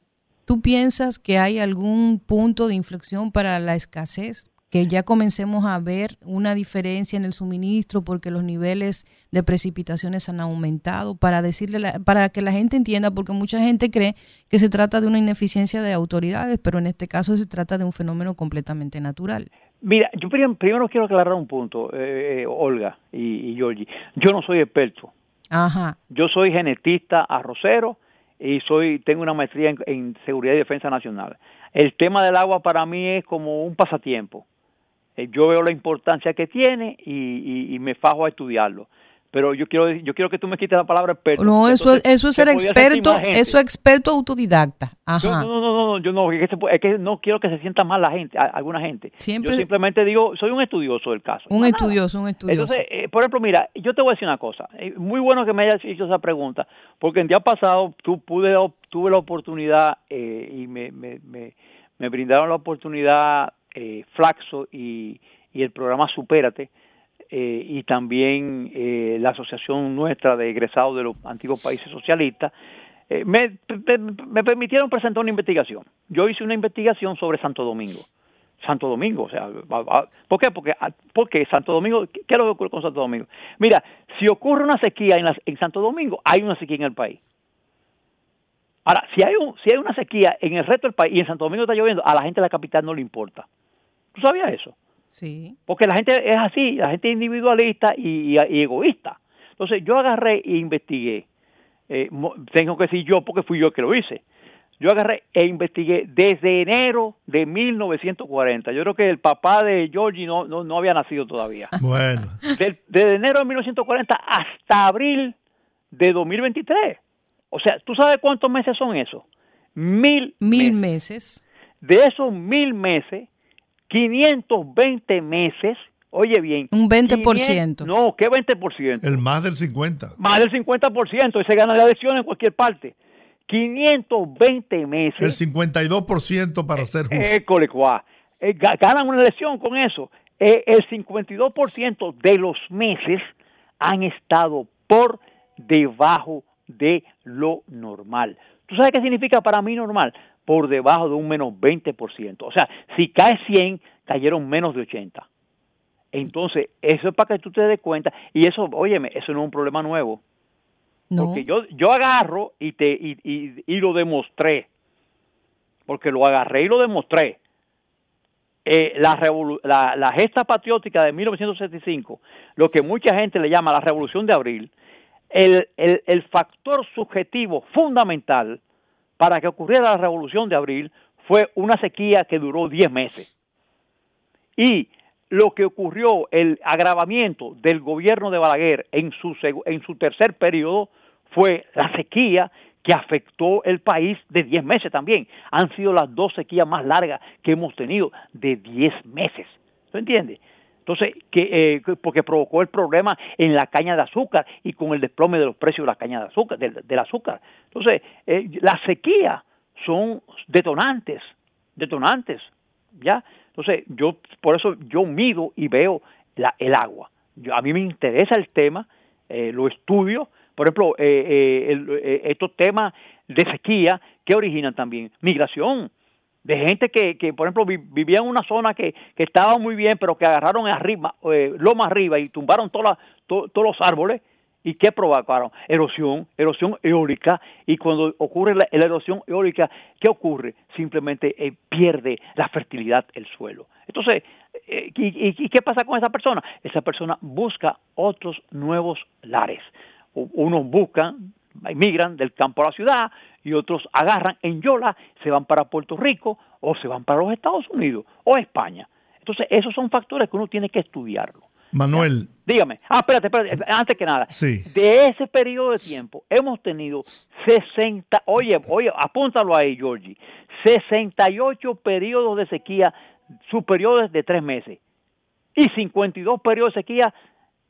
¿tú piensas que hay algún punto de inflexión para la escasez? que ya comencemos a ver una diferencia en el suministro porque los niveles de precipitaciones han aumentado para decirle para que la gente entienda porque mucha gente cree que se trata de una ineficiencia de autoridades pero en este caso se trata de un fenómeno completamente natural Mira, yo primero, quiero aclarar un punto, eh, eh, Olga y, y. Yo no soy experto. Ajá. Yo soy genetista arrocero y soy tengo una maestría en, seguridad y defensa nacional. El tema del agua para mí es como un pasatiempo. Eh, yo veo la importancia que tiene y me fajo a estudiarlo pero yo quiero yo quiero que tú me quites la palabra experto. No, eso, eso es ser experto, eso es experto autodidacta. Ajá. no, no, no, no, yo no, es que, no quiero que se sienta mal la gente, alguna gente. Siempre, yo simplemente digo, soy un estudioso del caso. Un estudioso, un estudioso. Entonces, eh, por ejemplo, mira, yo te voy a decir una cosa. Eh, muy bueno que me hayas hecho esa pregunta, porque el día pasado tú pude, tuve la oportunidad eh, y me, me, me, me, brindaron la oportunidad Flaxo y, y el programa Supérate eh, y también eh, la asociación nuestra de egresados de los antiguos países socialistas, eh, me, me, permitieron presentar una investigación. Yo hice una investigación sobre Santo Domingo. Santo Domingo, o sea, ¿por qué? Porque, ah, porque Santo Domingo, ¿qué es lo que ocurre con Santo Domingo? Mira, si ocurre una sequía en, en Santo Domingo, hay una sequía en el país. Ahora, si hay, un, si hay una sequía en el resto del país y en Santo Domingo está lloviendo, a la gente de la capital no le importa. ¿Tú sabías eso? Sí. Porque la gente es así, la gente es individualista y, egoísta. Entonces yo agarré e investigué. Eh, tengo que decir yo porque fui yo que lo hice. Yo agarré e investigué desde enero de 1940. Yo creo que el papá de Georgie no, no, había nacido todavía. Bueno. desde enero de 1940 hasta abril de 2023. O sea, ¿tú sabes cuántos meses son esos? Mil, mil meses. De esos mil meses, 520 meses, oye bien. Un 20%. no, ¿qué 20%? El más del 50. Más del 50%, y se gana la elección en cualquier parte. 520 meses. El 52% para ser justo. École, eh, ganan una elección con eso. Eh, el 52% de los meses han estado por debajo de lo normal. ¿Tú sabes qué significa para mí normal? Por debajo de un menos 20%. O sea, si cae 100, cayeron menos de 80. Entonces, eso es para que tú te des cuenta. Y eso, óyeme, eso no es un problema nuevo. Porque yo, yo agarro y, te, y, y, lo demostré. Porque lo agarré y lo demostré. Eh, la, la, la, gesta patriótica de 1975, lo que mucha gente le llama la revolución de abril, el, el, el factor subjetivo fundamental para que ocurriera la revolución de abril fue una sequía que duró 10 meses. Y lo que ocurrió, el agravamiento del gobierno de Balaguer en su, en su tercer periodo fue la sequía que afectó el país de 10 meses también. Han sido las dos sequías más largas que hemos tenido de 10 meses. ¿Tú entiendes? Entonces, eh, que, porque provocó el problema en la caña de azúcar y con el desplome de los precios de la caña de azúcar, del, azúcar. Entonces, eh, las sequías son detonantes, detonantes, ¿ya? Entonces, yo, por eso yo mido y veo la, el agua. Yo, a mí me interesa el tema, eh, lo estudio, por ejemplo, estos temas de sequía que originan también migración, de gente que, que por ejemplo, vivía en una zona que, que estaba muy bien, pero que agarraron arriba, eh, más arriba y tumbaron todos los árboles. ¿Y qué provocaron? Erosión, erosión eólica. Y cuando ocurre la, erosión eólica, ¿qué ocurre? Simplemente eh, pierde la fertilidad el suelo. Entonces, eh, y, qué pasa con esa persona? Esa persona busca otros nuevos lares. Unos buscan, emigran del campo a la ciudad, y otros agarran en Yola, se van para Puerto Rico o se van para los Estados Unidos o España. Entonces, esos son factores que uno tiene que estudiarlo. Manuel. Dígame. Ah, espérate, espérate, antes que nada. Sí. De ese periodo de tiempo hemos tenido 60, oye, oye, apúntalo ahí, Georgie, 68 periodos de sequía superiores de tres meses y 52 periodos de sequía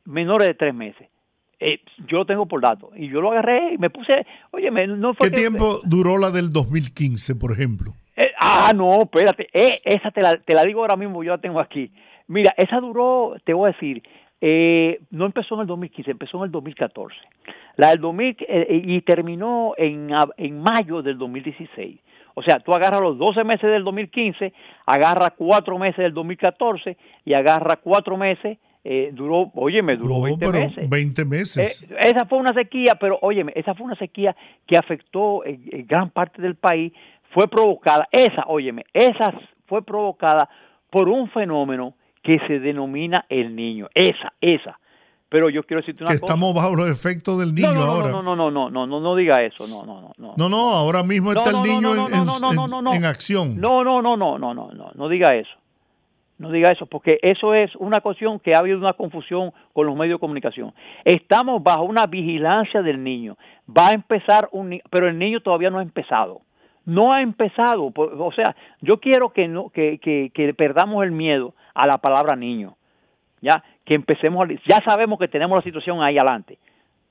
menores de tres meses. Eh, yo lo tengo por dato. Y yo lo agarré y me puse, oye, no fue ¿Qué tiempo duró la del 2015, por ejemplo? Eh, ah, no, espérate, eh, esa te la, te la digo ahora mismo, yo la tengo aquí. Mira, esa duró, te voy a decir, no empezó en el 2015, empezó en el 2014. La del 2000 y terminó en, en mayo del 2016. O sea, tú agarras los 12 meses del 2015, agarras 4 meses del 2014 y agarras 4 meses eh, duró, óyeme, duró 20 meses. 20 meses. Eh, esa fue una sequía, pero óyeme, esa fue una sequía que afectó en, gran parte del país, fue provocada, esa, óyeme, esa fue provocada por un fenómeno que se denomina el niño. Esa, esa. Pero yo quiero decirte una que estamos bajo los efectos del niño no, no, ahora. No, no, no, no, no, no, no, diga eso. No, no, no, no. No, no, ahora mismo está el niño en, en acción. No, no, no, no, no, no, no, no diga eso. No diga eso, porque eso es una cuestión que ha habido una confusión con los medios de comunicación. Estamos bajo una vigilancia del niño. Va a empezar un pero el niño todavía no ha empezado. No ha empezado. O sea, yo quiero que, no, que, que, que perdamos el miedo a la palabra niño. Ya, que empecemos, ya sabemos que tenemos la situación ahí adelante,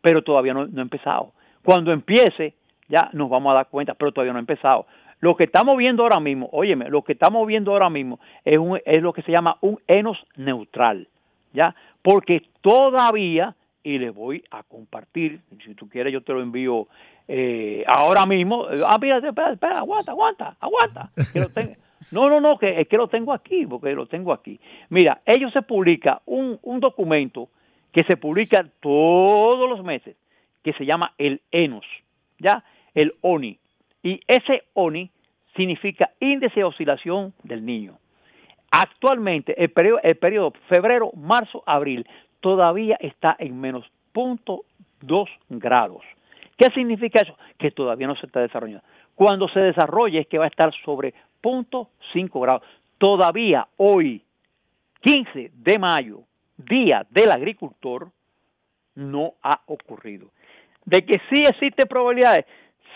pero todavía no, no ha empezado. Cuando empiece, ya nos vamos a dar cuenta, pero todavía no ha empezado. Lo que estamos viendo ahora mismo, óyeme, lo que estamos viendo ahora mismo es, un, es lo que se llama un enos neutral, ¿ya? Porque todavía, y les voy a compartir, si tú quieres yo te lo envío eh, ahora mismo, ah, mira, espera, espera, aguanta, aguanta, aguanta, no, no, no, que es que lo tengo aquí, porque lo tengo aquí. Mira, ellos se publica un, un documento que se publica todos los meses, que se llama el ENOS, ¿ya? El ONI, y ese ONI significa índice de oscilación del niño. Actualmente, el periodo, el febrero, marzo, abril, todavía está en menos 0.2 grados. ¿Qué significa eso? Que todavía no se está desarrollando. Cuando se desarrolle es que va a estar sobre 0.5 grados. Todavía hoy, 15 de mayo, Día del Agricultor, no ha ocurrido. De que sí existen probabilidades,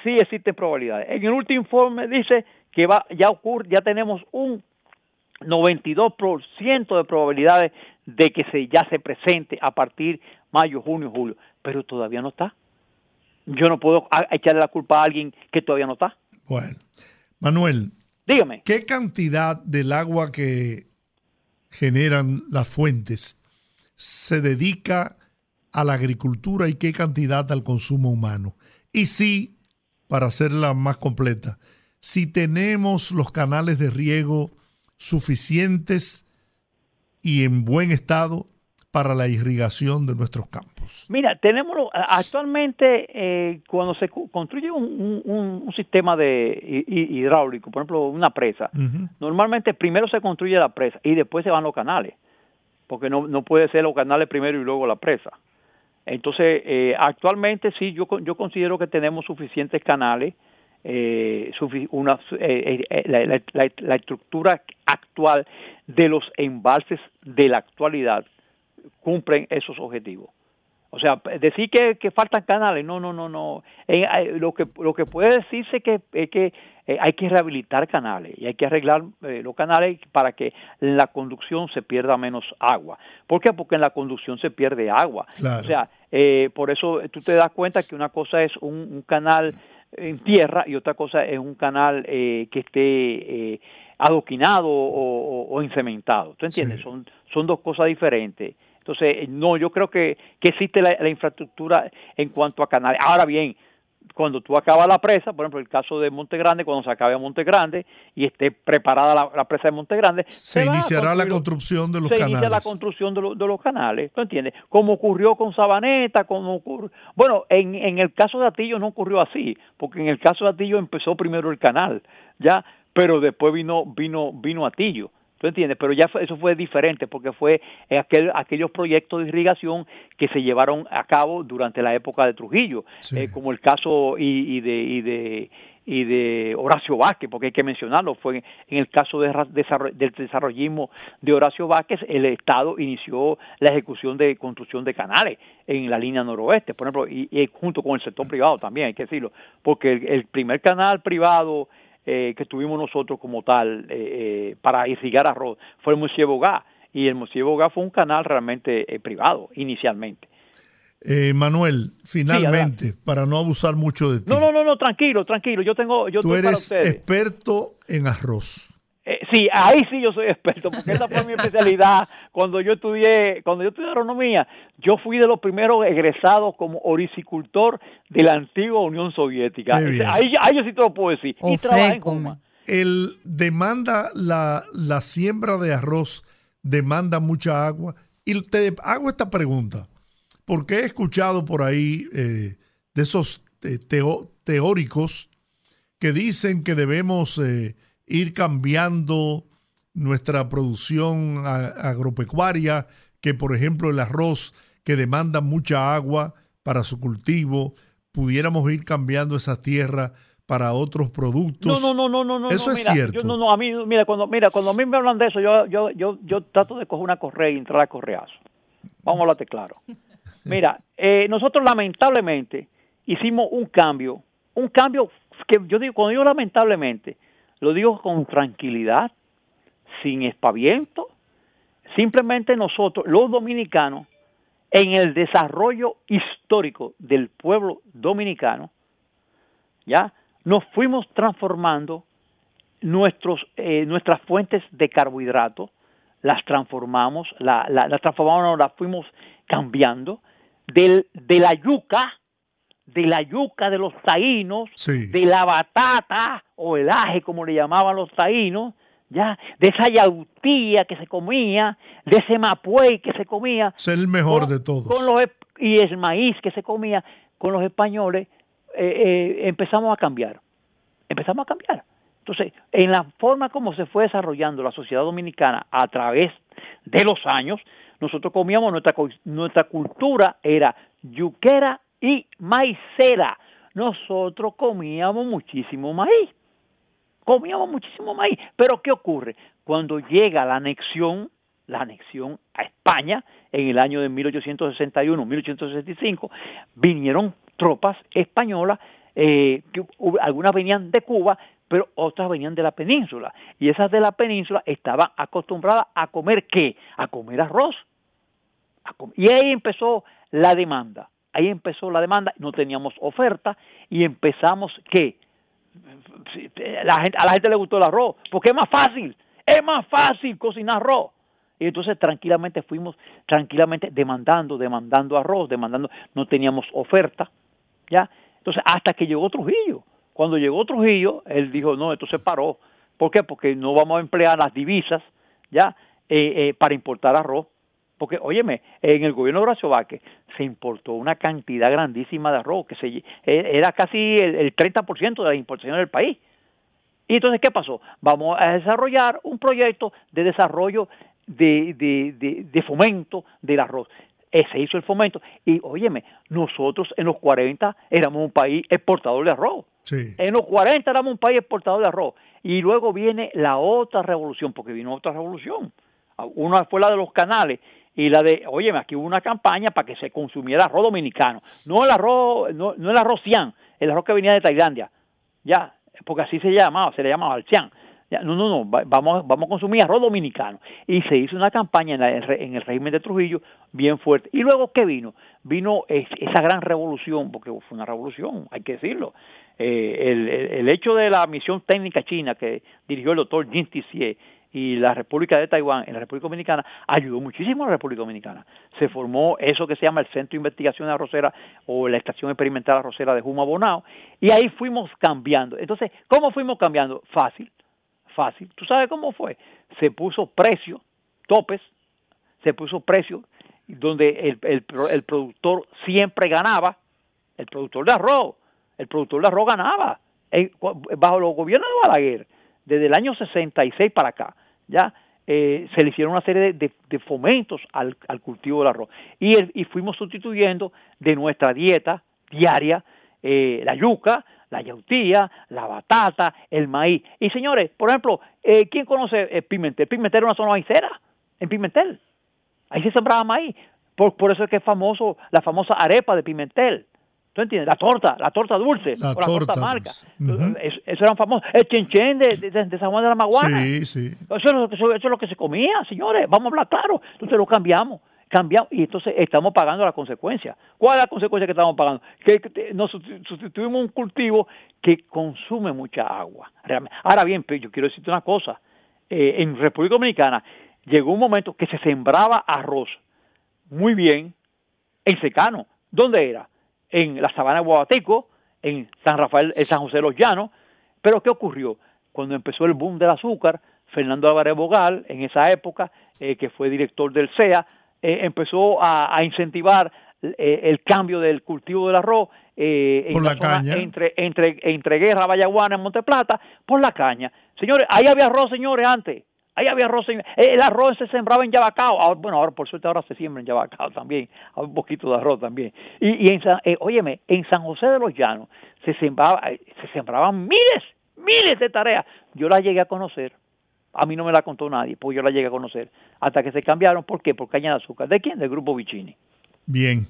sí existen probabilidades. En el último informe dice que va, ya ocurre, ya tenemos un 92% de probabilidades de que se, ya se presente a partir mayo, junio, julio, pero todavía no está. Yo no puedo echarle la culpa a alguien que todavía no está. Bueno, Manuel, dígame. ¿Qué cantidad del agua que generan las fuentes se dedica a la agricultura y qué cantidad al consumo humano? Y si para hacerla más completa, si tenemos los canales de riego suficientes y en buen estado para la irrigación de nuestros campos? Mira, tenemos actualmente eh, cuando se construye un, sistema de hidráulico, por ejemplo, una presa, normalmente primero se construye la presa y después se van los canales, porque no, no puede ser los canales primero y luego la presa. Entonces, eh, actualmente sí, yo, yo considero que tenemos suficientes canales, eh, una, eh, eh, la, estructura actual de los embalses de la actualidad cumplen esos objetivos. O sea, decir que, que faltan canales, no, no, no, no. lo que lo que puede decirse que es que eh, hay que rehabilitar canales y hay que arreglar eh, los canales para que en la conducción se pierda menos agua. ¿Por qué? Porque en la conducción se pierde agua. O sea, eh, por eso tú te das cuenta que una cosa es un, canal en tierra y otra cosa es un canal que esté adoquinado o, o, encementado. ¿Tú entiendes? Son, son dos cosas diferentes. Entonces, no, yo creo que, que existe la infraestructura en cuanto a canales. Ahora bien, cuando tú acabas la presa, por ejemplo, el caso de Monte Grande, cuando se acabe Monte Grande y esté preparada la, presa de Monte Grande, se, iniciará la construcción de los canales. Se inicia la construcción de, los canales, ¿tú entiendes? Como ocurrió con Sabaneta, como ocurrió... Bueno, en, en el caso de Atillo no ocurrió así, porque en el caso de Atillo empezó primero el canal, ¿ya? Pero después vino, vino, vino Atillo. ¿Tú entiendes? Pero ya eso fue diferente porque fue aquel, aquellos proyectos de irrigación que se llevaron a cabo durante la época de Trujillo, eh, como el caso y, de, y, de, y de Horacio Vázquez, porque hay que mencionarlo, fue en el caso de, del desarrollismo de Horacio Vázquez, el Estado inició la ejecución de construcción de canales en la línea noroeste, por ejemplo, y, junto con el sector privado también, hay que decirlo, porque el primer canal privado eh, que tuvimos nosotros como tal eh, eh, para irrigar arroz fue el Museo Bogá y el Museo Bogá fue un canal realmente privado inicialmente. Manuel, finalmente, para no abusar mucho de ti. No, no, no, no, tranquilo, tranquilo. Yo tengo, yo Tú eres experto en arroz. Eh, sí, ahí sí yo soy experto, porque esa fue mi especialidad. Cuando yo estudié, cuando yo estudié agronomía, yo fui de los primeros egresados como oricicultor de la antigua Unión Soviética. Ahí, yo sí te lo puedo decir. y trabajé en El demanda, la, la siembra de arroz demanda mucha agua. Y te hago esta pregunta, porque he escuchado por ahí eh, de esos eh, teóricos que dicen que debemos ir cambiando nuestra producción agropecuaria, que por ejemplo el arroz que demanda mucha agua para su cultivo, pudiéramos ir cambiando esa tierra para otros productos. No, no, no, no, no. Eso es cierto. no, no, a mí, mira, cuando, mira, cuando a mí me hablan de eso, yo, yo, yo, yo trato de coger una correa y entrar a correazo. Vamos a hablarte claro. Mira, eh, nosotros lamentablemente hicimos un cambio, un cambio que yo digo, cuando digo lamentablemente, lo digo con tranquilidad, sin espaviento. Simplemente nosotros, los dominicanos, en el desarrollo histórico del pueblo dominicano, ya nos fuimos transformando nuestros, eh, nuestras fuentes de carbohidratos, las transformamos, la, la, las transformamos, las fuimos cambiando, del, de la yuca, de la yuca de los taínos, de la batata o el aje como le llamaban los taínos, ya, de esa yautía que se comía, de ese mapuey que se comía. Es el mejor de todos. Con los, y el maíz que se comía con los españoles, eh, eh, empezamos a cambiar. Empezamos a cambiar. Entonces, en la forma como se fue desarrollando la sociedad dominicana a través de los años, nosotros comíamos nuestra, nuestra cultura era yuquera y maicera. Nosotros comíamos muchísimo maíz. Comíamos muchísimo maíz. Pero ¿qué ocurre? Cuando llega la anexión, la anexión a España en el año de 1861-1865, vinieron tropas españolas, eh, que algunas venían de Cuba, pero otras venían de la península. Y esas de la península estaban acostumbradas a comer qué? A comer arroz. y ahí empezó la demanda. Ahí empezó la demanda, no teníamos oferta y empezamos que la gente, a la gente le gustó el arroz, porque es más fácil, es más fácil cocinar arroz. Y entonces tranquilamente fuimos, tranquilamente demandando, demandando arroz, demandando, no teníamos oferta, ¿ya? Entonces hasta que llegó Trujillo. Cuando llegó Trujillo, él dijo, no, esto se paró. ¿Por qué? Porque no vamos a emplear las divisas, ¿ya? Eh, eh, para importar arroz. Porque, óyeme, en el gobierno de Horacio Vázquez se importó una cantidad grandísima de arroz, que se, e, era casi el, el 30% de la importación del país. Y entonces, ¿qué pasó? Vamos a desarrollar un proyecto de desarrollo de, de, de, fomento del arroz. Eh, se hizo el fomento. Y óyeme, nosotros en los 40 éramos un país exportador de arroz. En los 40 éramos un país exportador de arroz. Y luego viene la otra revolución, porque vino otra revolución. Una fue la de los canales y la de, oye, aquí hubo una campaña para que se consumiera arroz dominicano, no el arroz, no, no el arroz cian, el arroz que venía de Tailandia, ya, porque así se llamaba, se le llamaba al cian. no, no, no, vamos, vamos a consumir arroz dominicano. Y se hizo una campaña en, el régimen de Trujillo bien fuerte. Y luego, ¿qué vino? Vino esa gran revolución, porque fue una revolución, hay que decirlo. Eh, el, el, hecho de la misión técnica china que dirigió el doctor Jin Tissier y la República de Taiwán en la República Dominicana ayudó muchísimo a la República Dominicana. Se formó eso que se llama el Centro de Investigación Arrocera o la Estación Experimental Arrocera de Juma Bonao y ahí fuimos cambiando. Entonces, ¿cómo fuimos cambiando? Fácil, fácil. ¿Tú sabes cómo fue? Se puso precio, topes, se puso precio donde el, el, el productor siempre ganaba, el productor de arroz, el productor de arroz ganaba bajo los gobiernos de Balaguer desde el año 66 para acá ya eh, se le hicieron una serie de, fomentos al, cultivo del arroz y, y, fuimos sustituyendo de nuestra dieta diaria eh, la yuca, la yautía, la batata, el maíz. Y señores, por ejemplo, eh, ¿quién conoce Pimentel? Pimentel era una zona maicera, en Pimentel. Ahí se sembraba maíz. Por, por eso es que es famoso la famosa arepa de Pimentel. ¿Tú entiendes? La torta, la torta dulce, la o la torta, marca. eso, eso, era famoso. El chenchen de, de, San Juan de la Maguana. Sí, sí. Eso es, lo, eso, es lo que se comía, señores. Vamos a hablar claro. Entonces lo cambiamos. Cambiamos y entonces estamos pagando la consecuencia. ¿Cuál es la consecuencia que estamos pagando? Que, nos sustituimos un cultivo que consume mucha agua. Ahora bien, yo quiero decirte una cosa. Eh, en República Dominicana llegó un momento que se sembraba arroz muy bien en secano. ¿Dónde era? En la sabana de en San Rafael, en San José de los Llanos. Pero ¿qué ocurrió? Cuando empezó el boom del azúcar, Fernando Álvarez Bogal, en esa época, eh, que fue director del CEA, eh, empezó a, incentivar eh, el cambio del cultivo del arroz en la, caña. entre entre entre Guerra, Vallaguana, en Monteplata, por la caña. Señores, ahí había arroz, señores, antes. Ahí había arroz. el arroz se sembraba en Yabacao. bueno, ahora por suerte ahora se siembra en Yabacao también. Hay un poquito de arroz también. Y, en eh, óyeme, en San José de los Llanos se sembraba, eh, se sembraban miles, miles de tareas. Yo la llegué a conocer. A mí no me la contó nadie, pues yo la llegué a conocer. Hasta que se cambiaron. ¿Por qué? Por caña de azúcar. ¿De quién? Del grupo Vicini. Bien.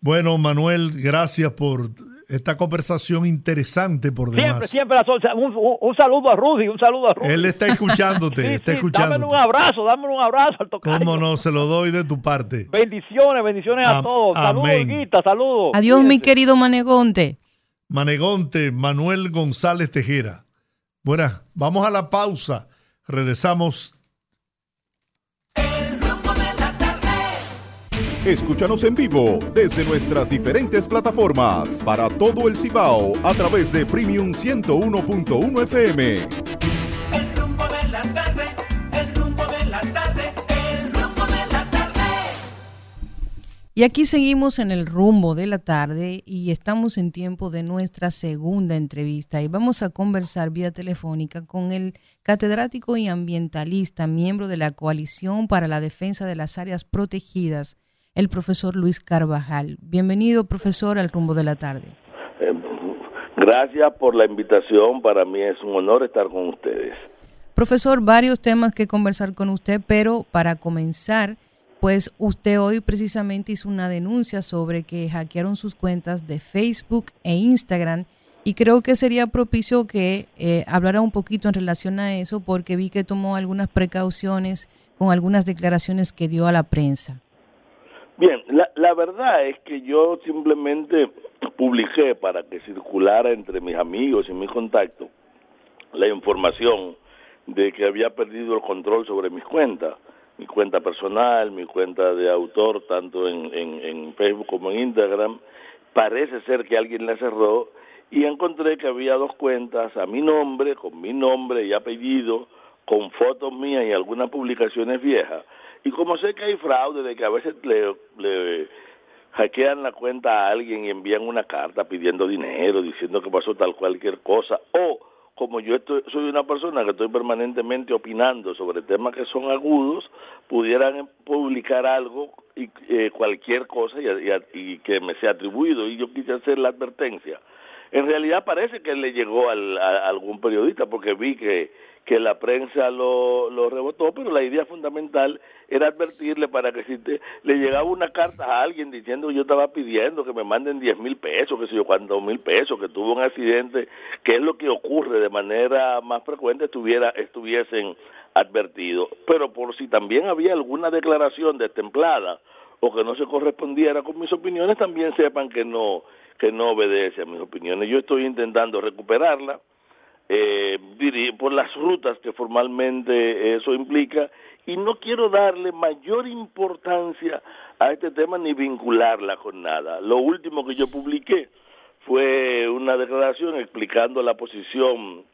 Bueno, Manuel, gracias por esta conversación interesante por demás. Siempre, siempre. Un, un, saludo a Rudy, un saludo a Rudy. Él está escuchándote, está escuchándote. Dame un abrazo, dame un abrazo al tocayo. Cómo no, se lo doy de tu parte. Bendiciones, bendiciones a, todos. Saludos, Guita, saludos. Adiós, mi querido Manegonte. Manegonte, Manuel González Tejera. Bueno, vamos a la pausa. Regresamos Escúchanos en vivo desde nuestras diferentes plataformas para todo el Cibao a través de Premium 101.1 FM. El rumbo de la tarde, el rumbo de la tarde, el rumbo de la tarde. Y aquí seguimos en el rumbo de la tarde y estamos en tiempo de nuestra segunda entrevista y vamos a conversar vía telefónica con el catedrático y ambientalista, miembro de la Coalición para la Defensa de las Áreas Protegidas el profesor Luis Carvajal. Bienvenido, profesor, al rumbo de la tarde. Eh, gracias por la invitación. Para mí es un honor estar con ustedes. Profesor, varios temas que conversar con usted, pero para comenzar, pues usted hoy precisamente hizo una denuncia sobre que hackearon sus cuentas de Facebook e Instagram y creo que sería propicio que eh, hablara un poquito en relación a eso porque vi que tomó algunas precauciones con algunas declaraciones que dio a la prensa. Bien, la, la verdad es que yo simplemente publiqué para que circulara entre mis amigos y mis contactos la información de que había perdido el control sobre mis cuentas, mi cuenta personal, mi cuenta de autor, tanto en, en, en Facebook como en Instagram. Parece ser que alguien la cerró y encontré que había dos cuentas a mi nombre, con mi nombre y apellido, con fotos mías y algunas publicaciones viejas y como sé que hay fraude, de que a veces le, le hackean la cuenta a alguien y envían una carta pidiendo dinero, diciendo que pasó tal cualquier cosa, o como yo estoy, soy una persona que estoy permanentemente opinando sobre temas que son agudos, pudieran publicar algo y eh, cualquier cosa y, y, que me sea atribuido. Y yo quise hacer la advertencia. En realidad parece que le llegó al, a algún periodista porque vi que que la prensa lo, lo rebotó, pero la idea fundamental era advertirle para que si le llegaba una carta a alguien diciendo yo estaba pidiendo que me manden 10 mil pesos, que sé yo, cuando mil pesos, que tuvo un accidente, que es lo que ocurre de manera más frecuente, estuviera, estuviesen advertidos. Pero por si también había alguna declaración destemplada o que no se correspondiera con mis opiniones, también sepan que no, que no obedece a mis opiniones. Yo estoy intentando recuperarla eh, por las rutas que formalmente eso implica y no quiero darle mayor importancia a este tema ni vincularla con nada. Lo último que yo publiqué fue una declaración explicando la posición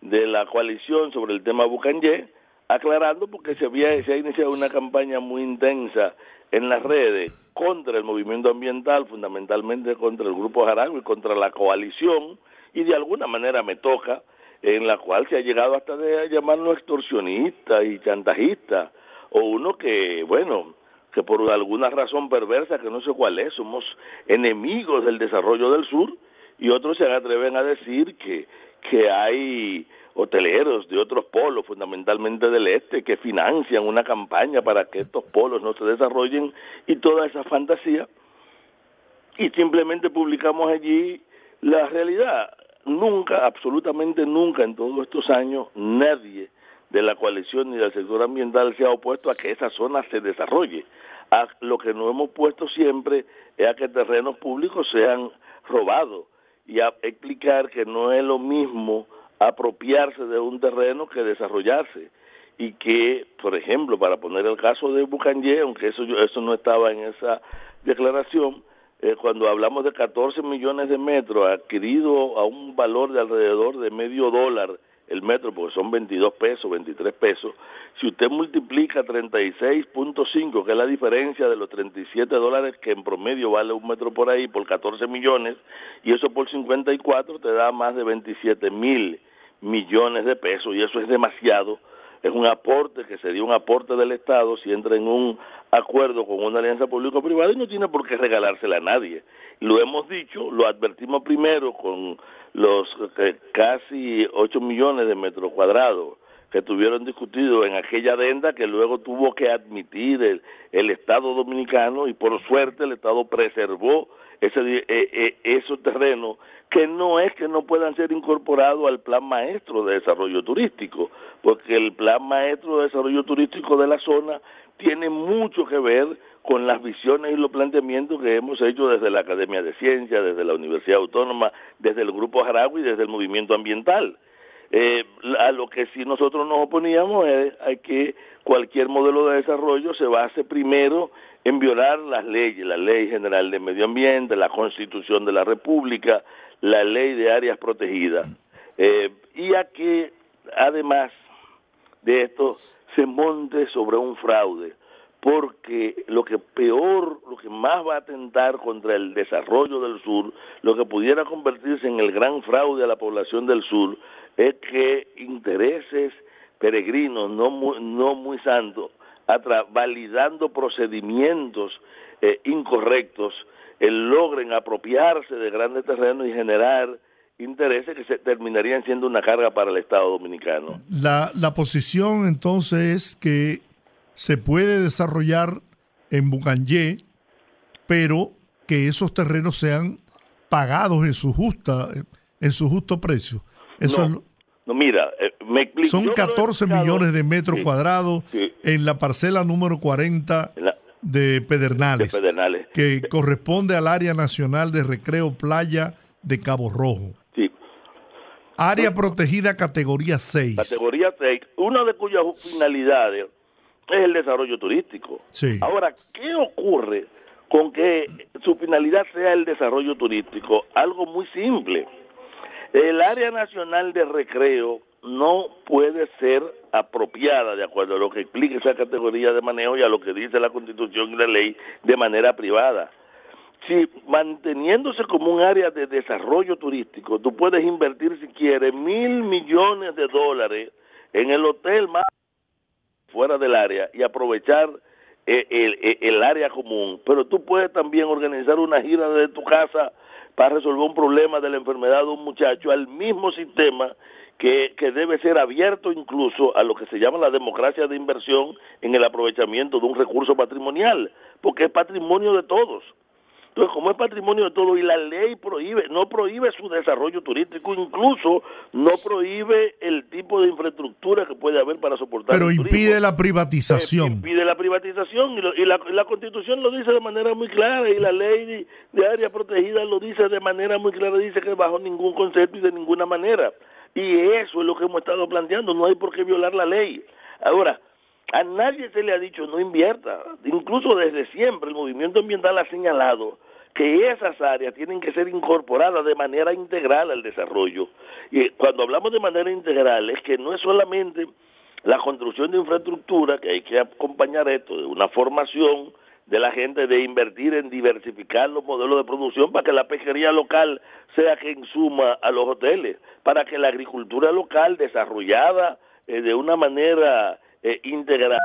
de la coalición sobre el tema Bucanye, aclarando porque se había ha iniciado una campaña muy intensa en las redes contra el movimiento ambiental, fundamentalmente contra el grupo Jarango y contra la coalición, y de alguna manera me toca en la cual se ha llegado hasta de llamarnos extorsionista y chantajista o uno que, bueno, que por alguna razón perversa, que no sé cuál es, somos enemigos del desarrollo del sur, y otros se atreven a decir que, que hay hoteleros de otros polos, fundamentalmente del este, que financian una campaña para que estos polos no se desarrollen y toda esa fantasía. Y simplemente publicamos allí la realidad nunca, absolutamente nunca en todos estos años, nadie de la coalición ni del sector ambiental se ha opuesto a que esa zona se desarrolle. A lo que nos hemos puesto siempre es a que terrenos públicos sean robados y a explicar que no es lo mismo apropiarse de un terreno que desarrollarse y que, por ejemplo, para poner el caso de Bucanje, aunque eso eso no estaba en esa declaración, eh, cuando hablamos de 14 millones de metros adquirido a un valor de alrededor de medio dólar el metro, porque son 22 pesos, 23 pesos, si usted multiplica 36.5, que es la diferencia de los 37 dólares que en promedio vale un metro por ahí, por 14 millones, y eso por 54 te da más de 27 mil millones de pesos, y eso es demasiado es un aporte que sería un aporte del Estado si entra en un acuerdo con una alianza público-privada y no tiene por qué regalársela a nadie. Lo hemos dicho, lo advertimos primero con los eh, casi 8 millones de metros cuadrados que tuvieron discutido en aquella adenda que luego tuvo que admitir el, el Estado dominicano y por suerte el Estado preservó ese, eh, eh, esos terrenos que no es que no puedan ser incorporados al plan maestro de desarrollo turístico, porque el plan maestro de desarrollo turístico de la zona tiene mucho que ver con las visiones y los planteamientos que hemos hecho desde la Academia de Ciencias, desde la Universidad Autónoma, desde el Grupo Jaragua y desde el movimiento ambiental. Eh, a lo que sí nosotros nos oponíamos es a que cualquier modelo de desarrollo se base primero en violar las leyes, la Ley General de Medio Ambiente, la Constitución de la República, la Ley de Áreas Protegidas, eh, y a que además de esto se monte sobre un fraude, porque lo que peor, lo que más va a atentar contra el desarrollo del sur, lo que pudiera convertirse en el gran fraude a la población del sur, es que intereses peregrinos no muy, no muy santos, validando procedimientos eh, incorrectos, eh, logren apropiarse de grandes terrenos y generar intereses que se terminarían siendo una carga para el Estado dominicano. La, la posición entonces es que se puede desarrollar en Bucanyé, pero que esos terrenos sean pagados en su justa en su justo precio. Eso no, no mira, eh, me explico. Son 14 millones de metros cuadrados en la parcela número 40 de, Pedernales, de Pedernales, que corresponde al área nacional de recreo playa de Cabo Rojo. Sí. Área protegida categoría 6. Categoría 6, una de cuyas finalidades es el desarrollo turístico. Sí. Ahora, ¿qué ocurre con que su finalidad sea el desarrollo turístico? Algo muy simple el área nacional de recreo no puede ser apropiada de acuerdo a lo que explica esa categoría de manejo y a lo que dice la Constitución y la ley de manera privada. Si manteniéndose como un área de desarrollo turístico, tú puedes invertir si quieres mil millones de dólares en el hotel más fuera del área y aprovechar eh, el, el, el área común, pero tú puedes también organizar una gira de tu casa para resolver un problema de la enfermedad de un muchacho al mismo sistema que, que debe ser abierto incluso a lo que se llama la democracia de inversión en el aprovechamiento de un recurso patrimonial, porque es patrimonio de todos. Entonces, como es patrimonio de todos y la ley prohíbe, no prohíbe su desarrollo turístico, incluso no prohíbe el tipo de infraestructura que puede haber para soportar. Pero impide la privatización. Eh, impide la privatización y, la, la, Constitución lo dice de manera muy clara y la ley de, de, área protegida lo dice de manera muy clara, dice que bajo ningún concepto y de ninguna manera. Y eso es lo que hemos estado planteando, no hay por qué violar la ley. Ahora, a nadie se le ha dicho no invierta. Incluso desde siempre el movimiento ambiental ha señalado que esas áreas tienen que ser incorporadas de manera integral al desarrollo. Y cuando hablamos de manera integral es que no es solamente la construcción de infraestructura, que hay que acompañar esto de una formación de la gente de invertir en diversificar los modelos de producción para que la pesquería local sea quien suma a los hoteles, para que la agricultura local desarrollada eh, de una manera eh, integral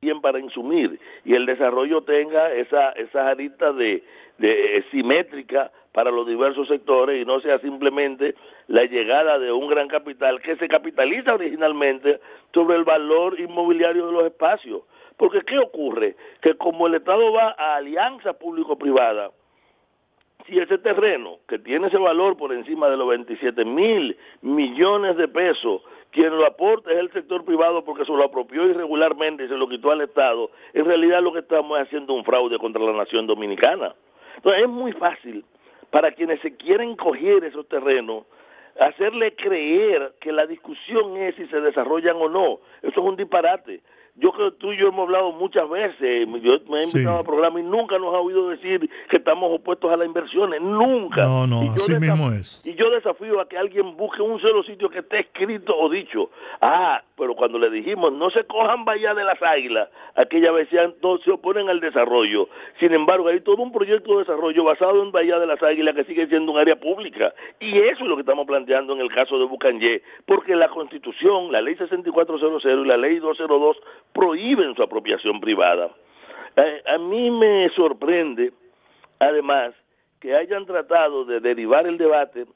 bien para insumir y el desarrollo tenga esa aristas de, de eh, simétrica para los diversos sectores y no sea simplemente la llegada de un gran capital que se capitaliza originalmente sobre el valor inmobiliario de los espacios. Porque ¿qué ocurre? Que como el Estado va a alianza público-privada, si ese terreno, que tiene ese valor por encima de los 27 mil millones de pesos, quien lo aporta es el sector privado porque se lo apropió irregularmente y se lo quitó al Estado, en realidad lo que estamos haciendo es un fraude contra la nación dominicana. Entonces es muy fácil para quienes se quieren coger esos terrenos hacerle creer que la discusión es si se desarrollan o no. Eso es un disparate. Yo creo que tú y yo hemos hablado muchas veces, yo me he invitado al programa y nunca nos ha oído decir que estamos opuestos a las inversiones, nunca. No, no, así mismo es. Y yo desafío a que alguien busque un solo sitio que esté escrito o dicho, ah, pero cuando le dijimos no se cojan Bahía de las Águilas, aquella vez no se oponen al desarrollo. Sin embargo, hay todo un proyecto de desarrollo basado en Bahía de las Águilas que sigue siendo un área pública. Y eso es lo que estamos planteando en el caso de Bucanyé, porque la Constitución, la Ley 6400 y la Ley 202 prohíben su apropiación privada. a mí me sorprende, además, que hayan tratado de derivar el debate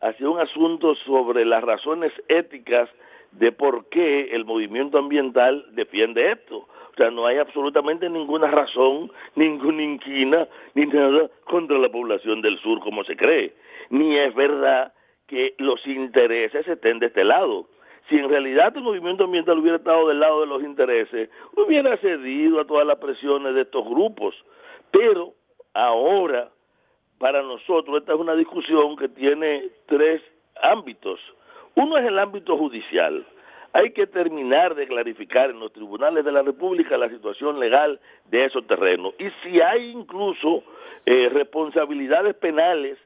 hacia un asunto sobre las razones éticas de por qué el movimiento ambiental defiende esto. O sea, no hay absolutamente ninguna razón, ninguna inquina, ni nada contra la población del sur como se cree. Ni es verdad que los intereses estén de este lado si en realidad el movimiento ambiental hubiera estado del lado de los intereses, hubiera cedido a todas las presiones de estos grupos. Pero ahora, para nosotros, esta es una discusión que tiene tres ámbitos. Uno es el ámbito judicial. Hay que terminar de clarificar en los tribunales de la República la situación legal de esos terrenos. Y si hay incluso eh, responsabilidades penales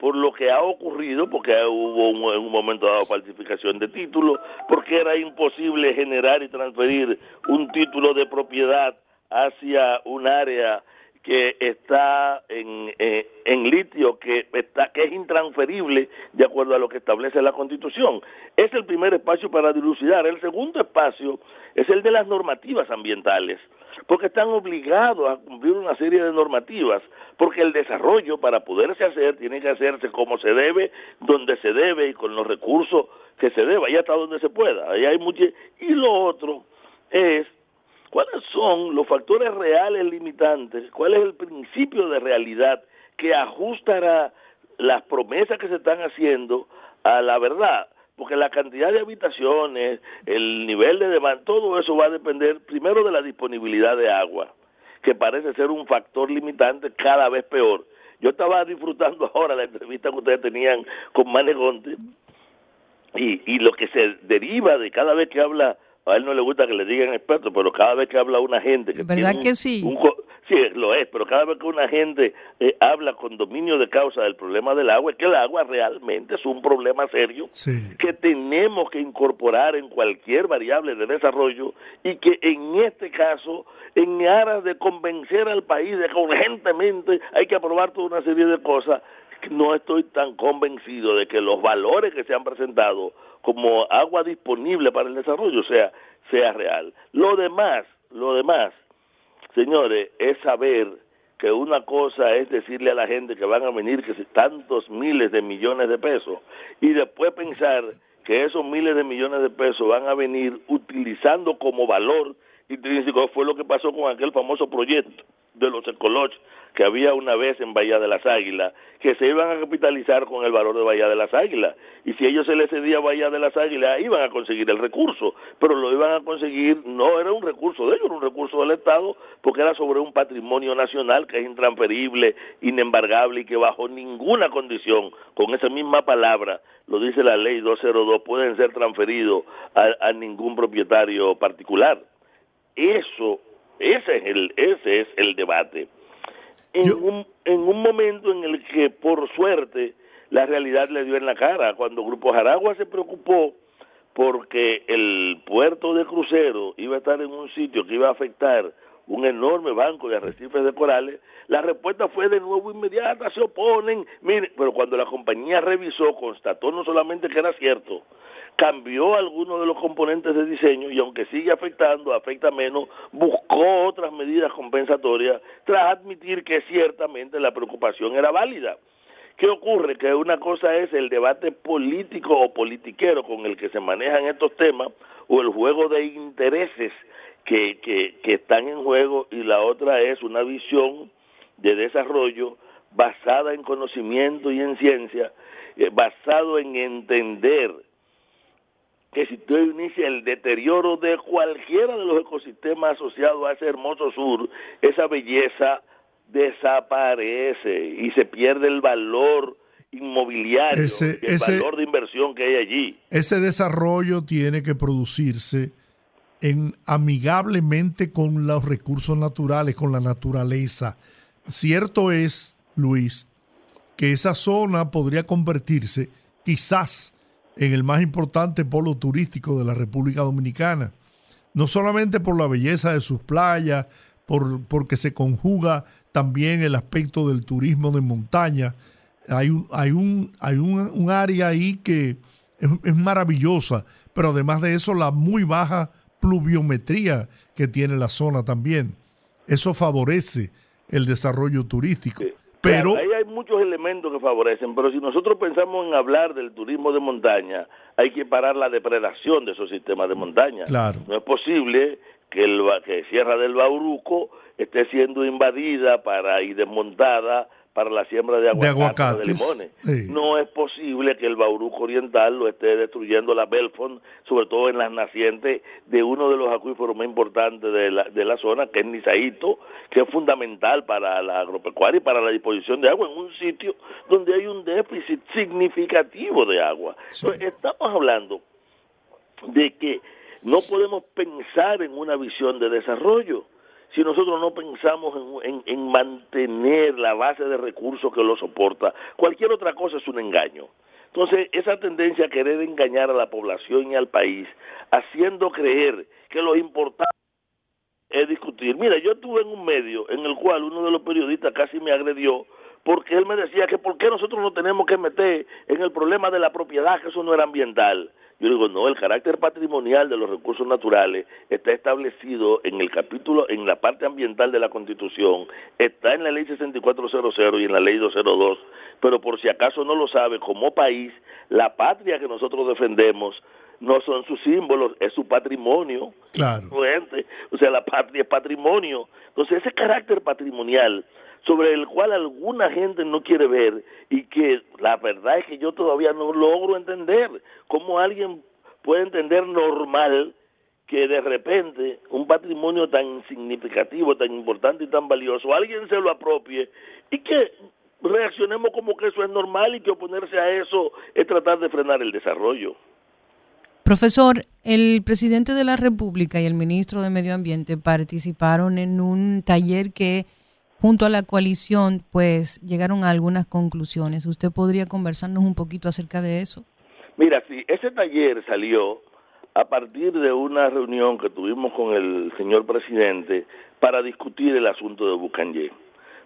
por lo que ha ocurrido, porque hubo en un momento dado falsificación de títulos, porque era imposible generar y transferir un título de propiedad hacia un área que está en, eh, en litio, que, está, que es intransferible de acuerdo a lo que establece la Constitución. Es el primer espacio para dilucidar. El segundo espacio es el de las normativas ambientales porque están obligados a cumplir una serie de normativas, porque el desarrollo para poderse hacer tiene que hacerse como se debe, donde se debe y con los recursos que se debe, ahí hasta donde se pueda. Ahí hay mucho... Y lo otro es cuáles son los factores reales limitantes, cuál es el principio de realidad que ajustará las promesas que se están haciendo a la verdad porque la cantidad de habitaciones, el nivel de demanda, todo eso va a depender primero de la disponibilidad de agua, que parece ser un factor limitante cada vez peor. Yo estaba disfrutando ahora la entrevista que ustedes tenían con Manegonte y, y lo que se deriva de cada vez que habla a él no le gusta que le digan experto, pero cada vez que habla una gente que ¿Verdad que sí? sí, lo es, pero cada vez que una gente eh, habla con dominio de causa del problema del agua, es que el agua realmente es un problema serio que tenemos que incorporar en cualquier variable de desarrollo y que en este caso, en aras de convencer al país de que urgentemente hay que aprobar toda una serie de cosas, no estoy tan convencido de que los valores que se han presentado como agua disponible para el desarrollo sea sea real. Lo demás, lo demás, señores, es saber que una cosa es decirle a la gente que van a venir que si tantos miles de millones de pesos y después pensar que esos miles de millones de pesos van a venir utilizando como valor intrínseco fue lo que pasó con aquel famoso proyecto de los Ecoloch que había una vez en Bahía de las Águilas, que se iban a capitalizar con el valor de Bahía de las Águilas. Y si ellos se les cedía Bahía de las Águilas, iban a conseguir el recurso, pero lo iban a conseguir, no era un recurso de ellos, era un recurso del Estado, porque era sobre un patrimonio nacional que es intransferible, inembargable y que bajo ninguna condición, con esa misma palabra, lo dice la ley 202, pueden ser transferidos a, a ningún propietario particular. Eso ese es el, ese es el debate. En, un, en un momento en el que, por suerte, la realidad le dio en la cara, cuando Grupo Jaragua se preocupó porque el puerto de crucero iba a estar en un sitio que iba a afectar un enorme banco de arrecifes de corales, la respuesta fue de nuevo inmediata, se oponen, mire, pero cuando la compañía revisó, constató no solamente que era cierto, cambió algunos de los componentes de diseño y aunque sigue afectando, afecta menos, buscó otras medidas compensatorias tras admitir que ciertamente la preocupación era válida. ¿Qué ocurre? Que una cosa es el debate político o politiquero con el que se manejan estos temas o el juego de intereses que, que, que están en juego y la otra es una visión de desarrollo basada en conocimiento y en ciencia, eh, basado en entender que si tú inicia el deterioro de cualquiera de los ecosistemas asociados a ese hermoso sur, esa belleza desaparece y se pierde el valor inmobiliario, el valor de inversión que hay allí. Ese desarrollo tiene que producirse en amigablemente con los recursos naturales, con la naturaleza. Cierto es, Luis, que esa zona podría convertirse quizás en el más importante polo turístico de la República Dominicana, no solamente por la belleza de sus playas, por, porque se conjuga también el aspecto del turismo de montaña. Hay un, hay un, hay un, área ahí que es, es, maravillosa, pero además de eso la muy baja pluviometría que tiene la zona también. Eso favorece el desarrollo turístico. Pero ahí hay muchos elementos que favorecen, pero si nosotros pensamos en hablar del turismo de montaña, hay que parar la depredación de esos sistemas de montaña. Claro. No es posible que el que Sierra del Bauruco esté siendo invadida para y desmontada para la siembra de aguacates, de, limones. No es posible que el Bauruco Oriental lo esté destruyendo la Belfont, sobre todo en las nacientes de uno de los acuíferos más importantes de la, de la zona, que es Nizaito, que es fundamental para la agropecuaria y para la disposición de agua en un sitio donde hay un déficit significativo de agua. estamos hablando de que no podemos pensar en una visión de desarrollo si nosotros no pensamos en, mantener la base de recursos que lo soporta. Cualquier otra cosa es un engaño. Entonces, esa tendencia a querer engañar a la población y al país, haciendo creer que lo importante es discutir. Mira, yo estuve en un medio en el cual uno de los periodistas casi me agredió porque él me decía que por qué nosotros no tenemos que meter en el problema de la propiedad, que eso no era ambiental. Yo digo, no, el carácter patrimonial de los recursos naturales está establecido en el capítulo, en la parte ambiental de la Constitución, está en la ley 6400 y en la ley 202, pero por si acaso no lo sabe, como país, la patria que nosotros defendemos no son sus símbolos, es su patrimonio. Claro. O sea, la patria es patrimonio. Entonces, ese carácter patrimonial sobre el cual alguna gente no quiere ver y que la verdad es que yo todavía no logro entender cómo alguien puede entender normal que de repente un patrimonio tan significativo, tan importante y tan valioso, alguien se lo apropie y que reaccionemos como que eso es normal y que oponerse a eso es tratar de frenar el desarrollo. Profesor, el presidente de la República y el ministro de Medio Ambiente participaron en un taller que junto a la coalición, pues llegaron a algunas conclusiones. ¿Usted podría conversarnos un poquito acerca de eso? Mira, sí, ese taller salió a partir de una reunión que tuvimos con el señor presidente para discutir el asunto de Bucanye.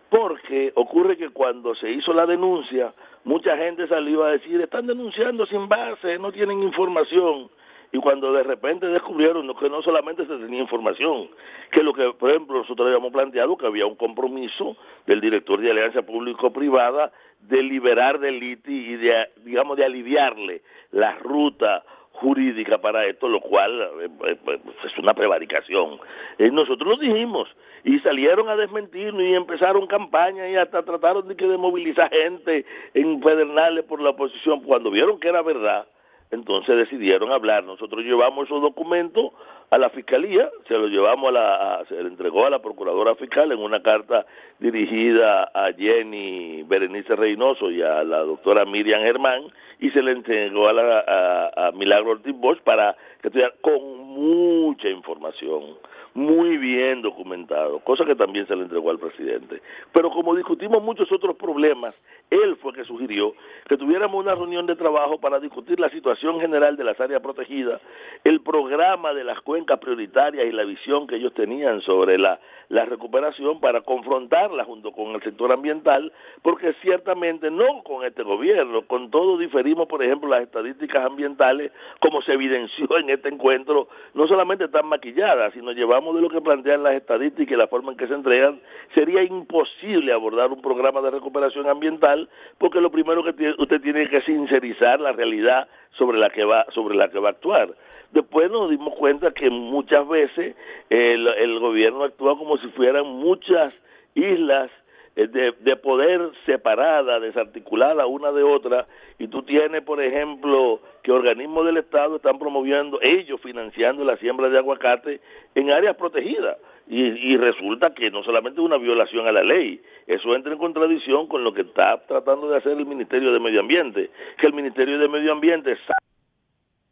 Porque ocurre que cuando se hizo la denuncia, mucha gente salió a decir, están denunciando sin base, no tienen información y cuando de repente descubrieron que no solamente se tenía información, que lo que, por ejemplo, nosotros habíamos planteado que había un compromiso del director de Alianza Público-Privada de liberar del ITI y de, digamos, de aliviarle la ruta jurídica para esto, lo cual eh, eh, pues, es una prevaricación. Eh, nosotros lo dijimos y salieron a desmentirnos y empezaron campañas y hasta trataron de que de movilizar gente en Pedernales por la oposición cuando vieron que era verdad entonces decidieron hablar. Nosotros llevamos esos documentos a la fiscalía, se lo llevamos a la, se le entregó a la procuradora fiscal en una carta dirigida a Jenny Berenice Reynoso y a la doctora Miriam Germán y se le entregó a, la, a, Milagro Ortiz Bosch para que estuviera con mucha información muy bien documentado, cosa que también se le entregó al presidente. Pero como discutimos muchos otros problemas, él fue que sugirió que tuviéramos una reunión de trabajo para discutir la situación general de las áreas protegidas, el programa de las cuencas prioritarias y la visión que ellos tenían sobre la, la recuperación para confrontarla junto con el sector ambiental, porque ciertamente no con este gobierno, con todo diferimos, por ejemplo, las estadísticas ambientales, como se evidenció en este encuentro, no solamente están maquilladas, sino llevamos de lo que plantean las estadísticas y la forma en que se entregan, sería imposible abordar un programa de recuperación ambiental porque lo primero que usted tiene que sincerizar la realidad sobre la que va sobre la que va a actuar. Después nos dimos cuenta que muchas veces el, el gobierno actúa como si fueran muchas islas de, de, poder separada, desarticulada una de otra, y tú tienes, por ejemplo, que organismos del Estado están promoviendo, ellos financiando la siembra de aguacate en áreas protegidas. Y, y resulta que no solamente es una violación a la ley, eso entra en contradicción con lo que está tratando de hacer el Ministerio de Medio Ambiente, que el Ministerio de Medio Ambiente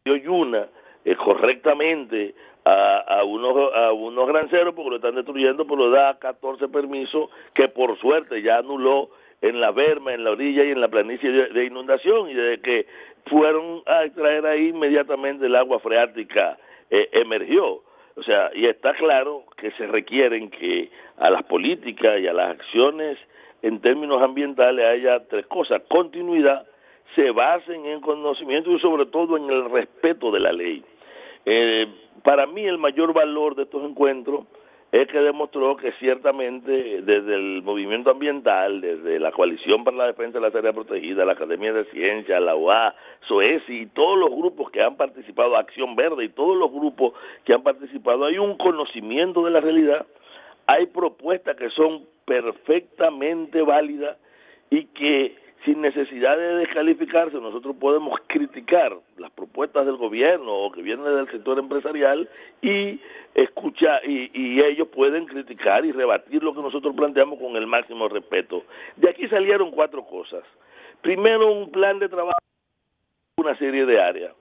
y una eh, correctamente a, a, unos, a unos granceros porque lo están destruyendo, pero da 14 permisos que por suerte ya anuló en la berma, en la orilla y en la planicie de, inundación y desde que fueron a extraer ahí inmediatamente el agua freática eh, emergió. O sea, y está claro que se requieren que a las políticas y a las acciones en términos ambientales haya tres cosas. Continuidad, se basen en conocimiento y sobre todo en el respeto de la ley. Eh, para mí el mayor valor de estos encuentros es que demostró que ciertamente desde el movimiento ambiental, desde la Coalición para la Defensa de la Área Protegida, la Academia de Ciencias, la UA, SOESI y todos los grupos que han participado, Acción Verde y todos los grupos que han participado, hay un conocimiento de la realidad, hay propuestas que son perfectamente válidas y que sin necesidad de descalificarse, nosotros podemos criticar las propuestas del gobierno o que vienen del sector empresarial y escuchar y, ellos pueden criticar y rebatir lo que nosotros planteamos con el máximo respeto. De aquí salieron cuatro cosas. Primero, un plan de trabajo, una serie de áreas,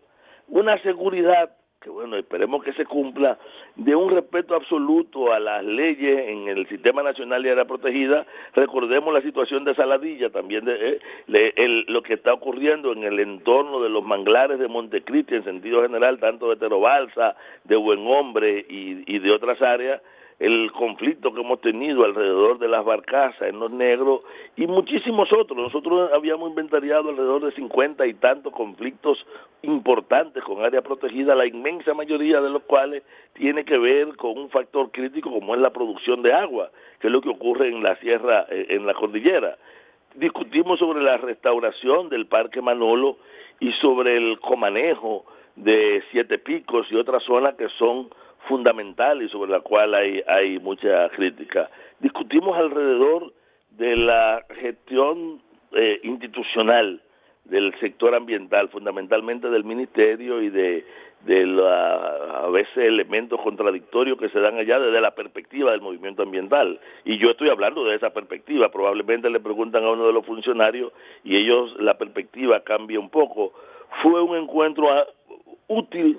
una seguridad que bueno, esperemos que se cumpla, de un respeto absoluto a las leyes en el Sistema Nacional de Área Protegida. Recordemos la situación de Saladilla, también de, eh, lo que está ocurriendo en el entorno de los manglares de Montecristi en sentido general, tanto de Terobalsa, de Buen Hombre y de otras áreas, el conflicto que hemos tenido alrededor de las barcazas en los negros y muchísimos otros. Nosotros habíamos inventariado alrededor de cincuenta y tantos conflictos importantes con área protegida, la inmensa mayoría de los cuales tiene que ver con un factor crítico como es la producción de agua, que es lo que ocurre en la sierra, eh, en la cordillera. Discutimos sobre la restauración del Parque Manolo y sobre el comanejo de Siete Picos y otras zonas que son fundamental y sobre la cual hay, hay mucha crítica. Discutimos alrededor de la gestión eh, institucional del sector ambiental, fundamentalmente del ministerio y de, de la, a veces elementos contradictorios que se dan allá desde la perspectiva del movimiento ambiental. Y yo estoy hablando de esa perspectiva. Probablemente le preguntan a uno de los funcionarios y ellos la perspectiva cambia un poco. Fue un encuentro ah, útil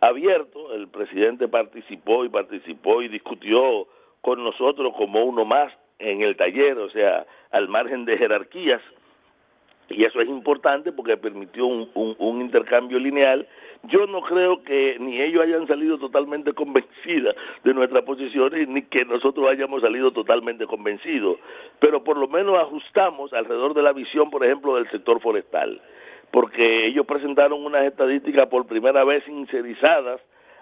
abierto, el presidente participó y participó y discutió con nosotros como uno más en el taller, o sea, al margen de jerarquías, y eso es importante porque permitió un, un, intercambio lineal. Yo no creo que ni ellos hayan salido totalmente convencidos de nuestras posiciones, ni que nosotros hayamos salido totalmente convencidos, pero por lo menos ajustamos alrededor de la visión, por ejemplo, del sector forestal porque ellos presentaron unas estadísticas por primera vez sincerizadas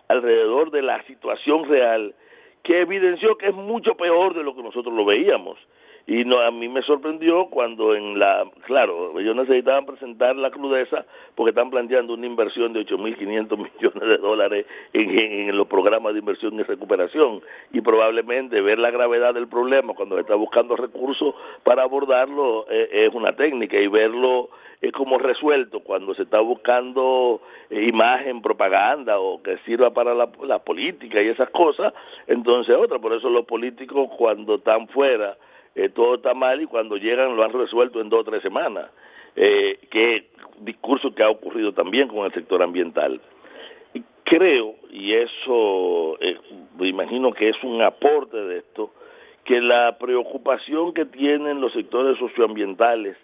alrededor de la situación real que evidenció que es mucho peor de lo que nosotros lo veíamos. Y no, a mí me sorprendió cuando en la, claro, ellos necesitaban presentar la crudeza porque están planteando una inversión de 8.500 millones de dólares en, los programas de inversión y recuperación. Y probablemente ver la gravedad del problema cuando se está buscando recursos para abordarlo eh, es una técnica. Y verlo es como resuelto cuando se está buscando eh, imagen, propaganda o que sirva para la, la política y esas cosas, entonces otra, por eso los políticos cuando están fuera eh, todo está mal y cuando llegan lo han resuelto en dos o tres semanas, eh, que discurso que ha ocurrido también con el sector ambiental. Creo, y eso eh, me imagino que es un aporte de esto, que la preocupación que tienen los sectores socioambientales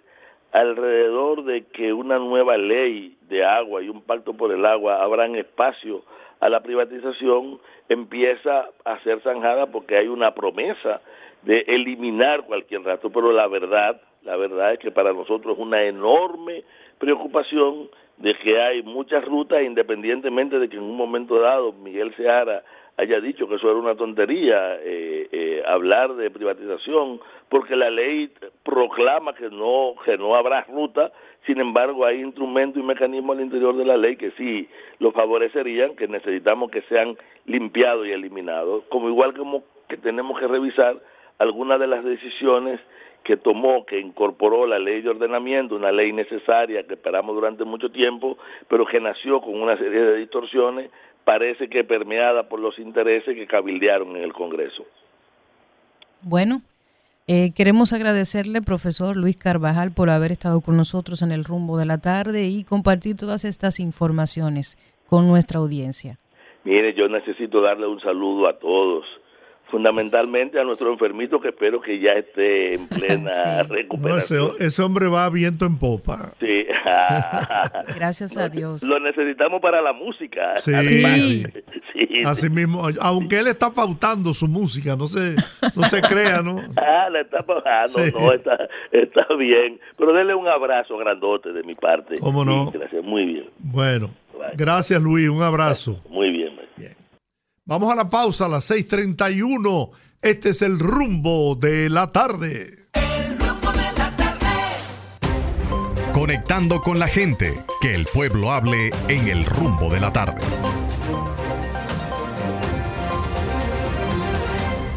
alrededor de que una nueva ley de agua y un pacto por el agua abran espacio a la privatización empieza a ser zanjada porque hay una promesa de eliminar cualquier rastro, pero la verdad, la verdad es que para nosotros es una enorme preocupación de que hay muchas rutas, independientemente de que en un momento dado Miguel Seara haya dicho que eso era una tontería, eh, eh, hablar de privatización, porque la ley proclama que no, que no habrá ruta, sin embargo hay instrumentos y mecanismos al interior de la ley que sí lo favorecerían, que necesitamos que sean limpiados y eliminados, como igual como que tenemos que revisar algunas de las decisiones que tomó, que incorporó la ley de ordenamiento, una ley necesaria que esperamos durante mucho tiempo, pero que nació con una serie de distorsiones, parece que permeada por los intereses que cabildearon en el Congreso. Bueno, eh, queremos agradecerle, profesor Luis Carvajal, por haber estado con nosotros en el rumbo de la tarde y compartir todas estas informaciones con nuestra audiencia. Mire, yo necesito darle un saludo a todos fundamentalmente a nuestro enfermito que espero que ya esté en plena recuperación. ese, hombre va a viento en popa. Sí. Gracias a Dios. Lo necesitamos para la música. Sí, sí. Así mismo, aunque él está pautando su música, no se, no se crea, ¿no? Ah, la está pautando, no, está, está bien. Pero denle un abrazo grandote de mi parte. ¿Cómo no? gracias, muy bien. Bueno, gracias Luis, un abrazo. Muy bien. Vamos a la pausa a las 6:31. Este es el rumbo de la tarde. El rumbo de la tarde. Conectando con la gente, que el pueblo hable en el rumbo de la tarde.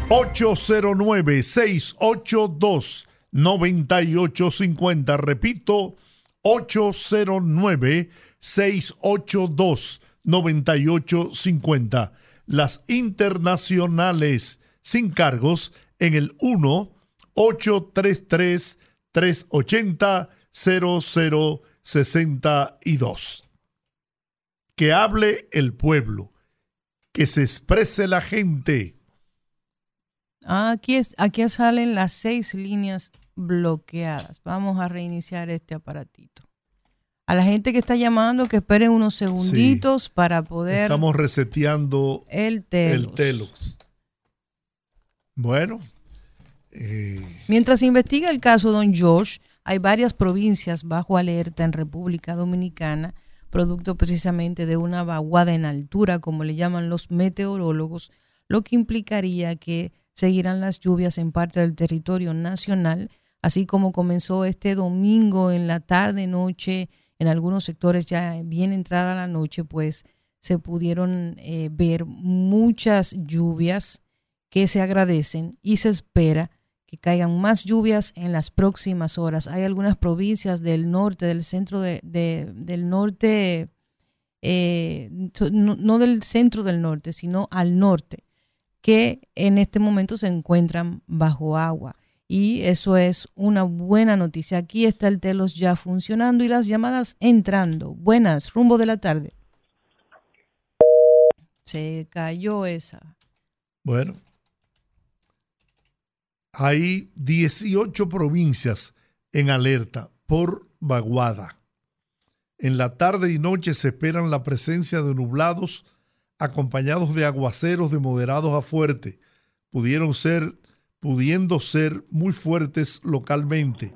809-682-9850. Repito, 809-682-9850 las internacionales sin cargos en el 1-833-380-0062. Que hable el pueblo, que se exprese la gente. Aquí, es, aquí salen las seis líneas bloqueadas. Vamos a reiniciar este aparatito a la gente que está llamando que esperen unos segunditos para poder. Estamos reseteando el telos. El Bueno. Eh, Mientras se investiga el caso Don George, hay varias provincias bajo alerta en República Dominicana, producto precisamente de una vaguada en altura, como le llaman los meteorólogos, lo que implicaría que seguirán las lluvias en parte del territorio nacional, así como comenzó este domingo en la tarde-noche en algunos sectores ya bien entrada la noche, pues se pudieron eh, ver muchas lluvias que se agradecen y se espera que caigan más lluvias en las próximas horas. Hay algunas provincias del norte, del centro de, del norte, eh, no, no, del centro del norte, sino al norte, que en este momento se encuentran bajo agua y eso es una buena noticia. Aquí está el telos ya funcionando y las llamadas entrando. Buenas, rumbo de la tarde. Se cayó esa. Bueno, hay 18 provincias en alerta por vaguada. En la tarde y noche se esperan la presencia de nublados acompañados de aguaceros de moderados a fuertes. Pudieron ser pudiendo ser muy fuertes localmente.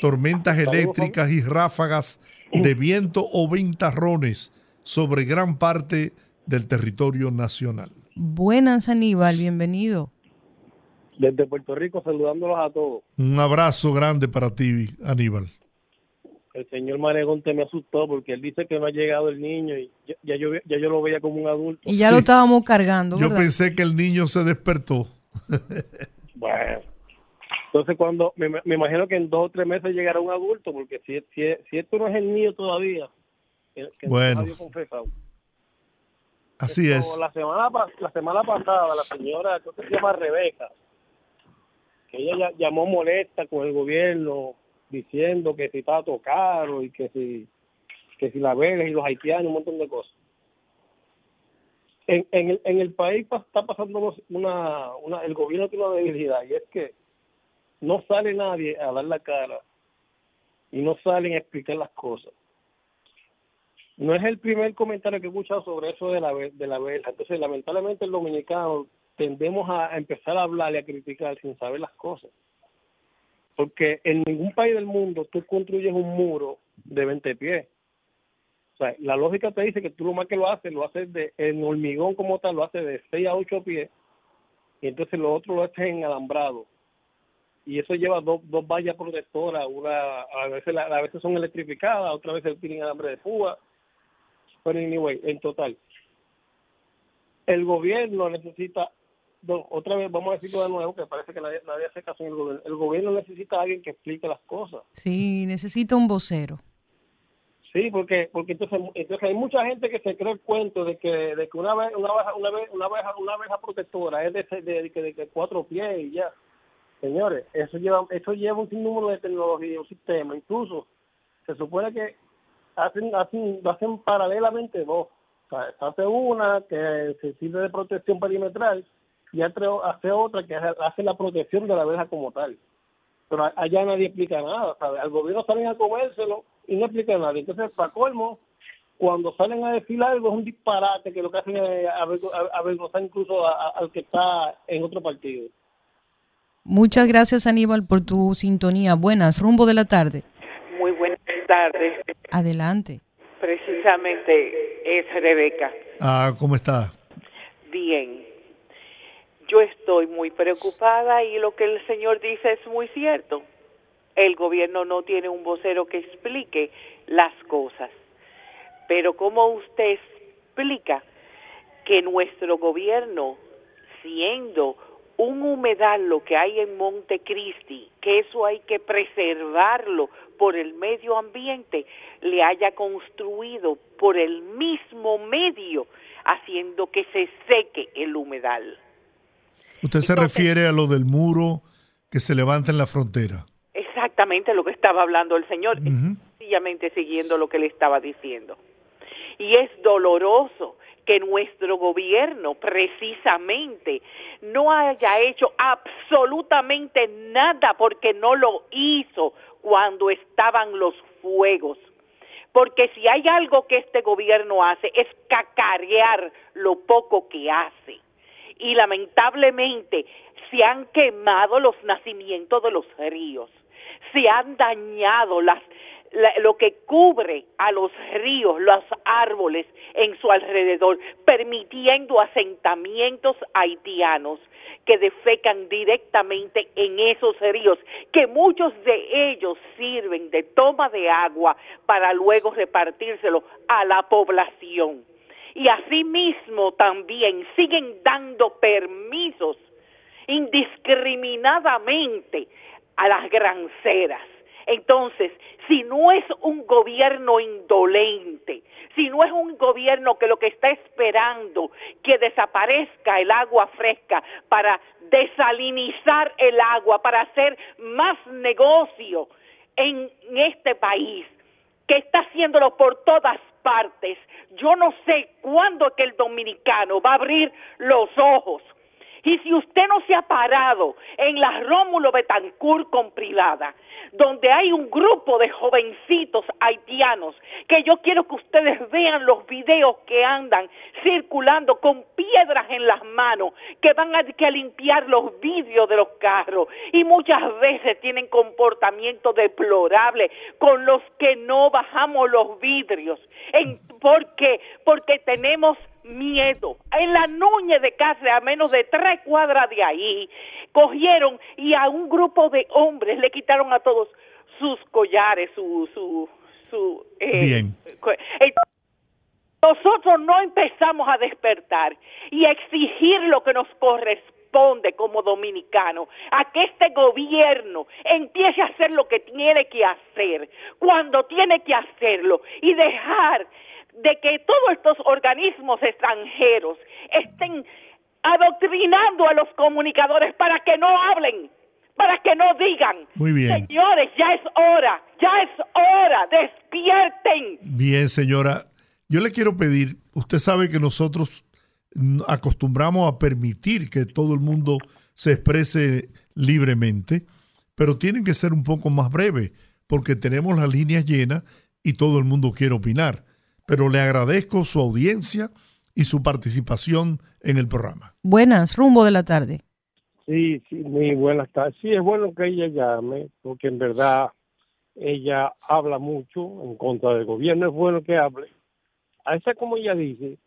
Tormentas eléctricas y ráfagas de viento o ventarrones sobre gran parte del territorio nacional. Buenas, Aníbal, bienvenido. Desde Puerto Rico, saludándolos a todos. Un abrazo grande para ti, Aníbal. El señor Maregón te me asustó porque él dice que no ha llegado el niño y ya, yo, ya yo lo veía como un adulto. Y ya lo estábamos cargando. Yo pensé que el niño se despertó. Bueno, entonces cuando, me, imagino que en dos o tres meses llegará un adulto, porque si, si, esto no es el niño todavía, bueno. Así es. La semana, la semana pasada, la señora, creo que se llama Rebeca, que ella llamó molesta con el gobierno diciendo que si estaba todo caro y que si, que si la Vega y los haitianos, un montón de cosas en, en, el, en el país está pasando una, una, el gobierno tiene una debilidad y es que no sale nadie a dar la cara y no salen a explicar las cosas. No es el primer comentario que he escuchado sobre eso de la de la vela. Entonces, lamentablemente el dominicano tendemos a empezar a hablar y a criticar sin saber las cosas. Porque en ningún país del mundo tú construyes un muro de 20 pies o sea, la lógica te dice que tú lo más que lo haces, lo haces de, en hormigón como tal, lo haces de 6 a 8 pies, y entonces lo otro lo haces en alambrado. Y eso lleva dos, dos vallas protectoras, una a veces a veces son electrificadas, otras veces tienen alambre de púa. Pero anyway, en total, el gobierno necesita, otra vez vamos a decirlo de nuevo, que parece que nadie, nadie hace caso en el gobierno. El gobierno necesita a alguien que explique las cosas. Sí, necesita un vocero. Sí, porque porque entonces, entonces hay mucha gente que se cree el cuento de que de que una vez una abeja una vez una abeja una abeja protectora es de, de, de, de, cuatro pies y ya. Señores, eso lleva eso lleva un sinnúmero de tecnología, un sistema, incluso se supone que hacen hacen hacen paralelamente dos. se hace una que se sirve de protección perimetral y hace otra que hace la protección de la verja como tal. Pero allá nadie explica nada, ¿sabes? Al gobierno salen a comérselo y no explica nada. Entonces, para colmo, cuando salen a decir algo es un disparate que lo que hacen es avergonzar incluso al que está en otro partido. Muchas gracias Aníbal por tu sintonía. Buenas, rumbo de la tarde. Muy buenas tardes. Adelante. Precisamente es Rebeca. Ah, ¿cómo está? Bien. Yo estoy muy preocupada y lo que el señor dice es muy cierto. El gobierno no tiene un vocero que explique las cosas pero ¿cómo usted explica que nuestro gobierno, siendo un humedal lo que hay en Montecristi, que eso hay que preservarlo por el medio ambiente, le haya construido por el mismo medio, haciendo que se seque el humedal? ¿Usted se refiere a lo del muro que se levanta en la frontera? Exactamente lo que estaba hablando el señor, sencillamente siguiendo lo que le estaba diciendo y es doloroso que nuestro gobierno precisamente no haya hecho absolutamente nada porque no lo hizo cuando estaban los fuegos. Porque si hay algo que este gobierno hace es cacarear lo poco que hace. Y lamentablemente se han quemado los nacimientos de los ríos, se han dañado las, lo que cubre a los ríos, los árboles en su alrededor, permitiendo asentamientos haitianos que defecan directamente en esos ríos, que muchos de ellos sirven de toma de agua para luego repartírselo a la población. Y asimismo también siguen dando permisos indiscriminadamente a las granceras. Entonces, si no es un gobierno indolente, si no es un gobierno que lo que está esperando que desaparezca el agua fresca para desalinizar el agua, para hacer más negocio en este país, que está haciéndolo por todas partes, yo no sé cuándo es que el dominicano va a abrir los ojos y si usted no se ha parado en la Rómulo Betancourt con privada, donde hay un grupo de jovencitos haitianos, que yo quiero que ustedes vean los videos que andan circulando con piedras en las manos, que van a, que limpiar los vidrios de los carros y muchas veces tienen comportamiento deplorable con los que no bajamos los vidrios. ¿Por qué? Porque tenemos miedo. En la Núñez de Cáceres, a menos de tres cuadras de ahí, cogieron y a un grupo de hombres le quitaron a todos sus collares, su... su, su eh, Bien. nosotros no empezamos a despertar y a exigir lo que nos corresponde como dominicano, a que este gobierno empiece a hacer lo que tiene que hacer, cuando tiene que hacerlo, y dejar de que todos estos organismos extranjeros estén adoctrinando a los comunicadores para que no hablen, para que no digan. Muy bien. Señores, ya es hora, ya es hora, despierten. Bien, señora. Yo le quiero pedir, usted sabe que nosotros acostumbramos a permitir que todo el mundo se exprese libremente, pero tienen que ser un poco más breves, porque tenemos las líneas llenas y todo el mundo quiere opinar pero le agradezco su audiencia y su participación en el programa. Buenas, rumbo de la tarde. Sí, sí, muy buenas tardes. Sí, es bueno que ella llame, porque en verdad ella habla mucho en contra del gobierno, es bueno que hable. A esa como ella dice,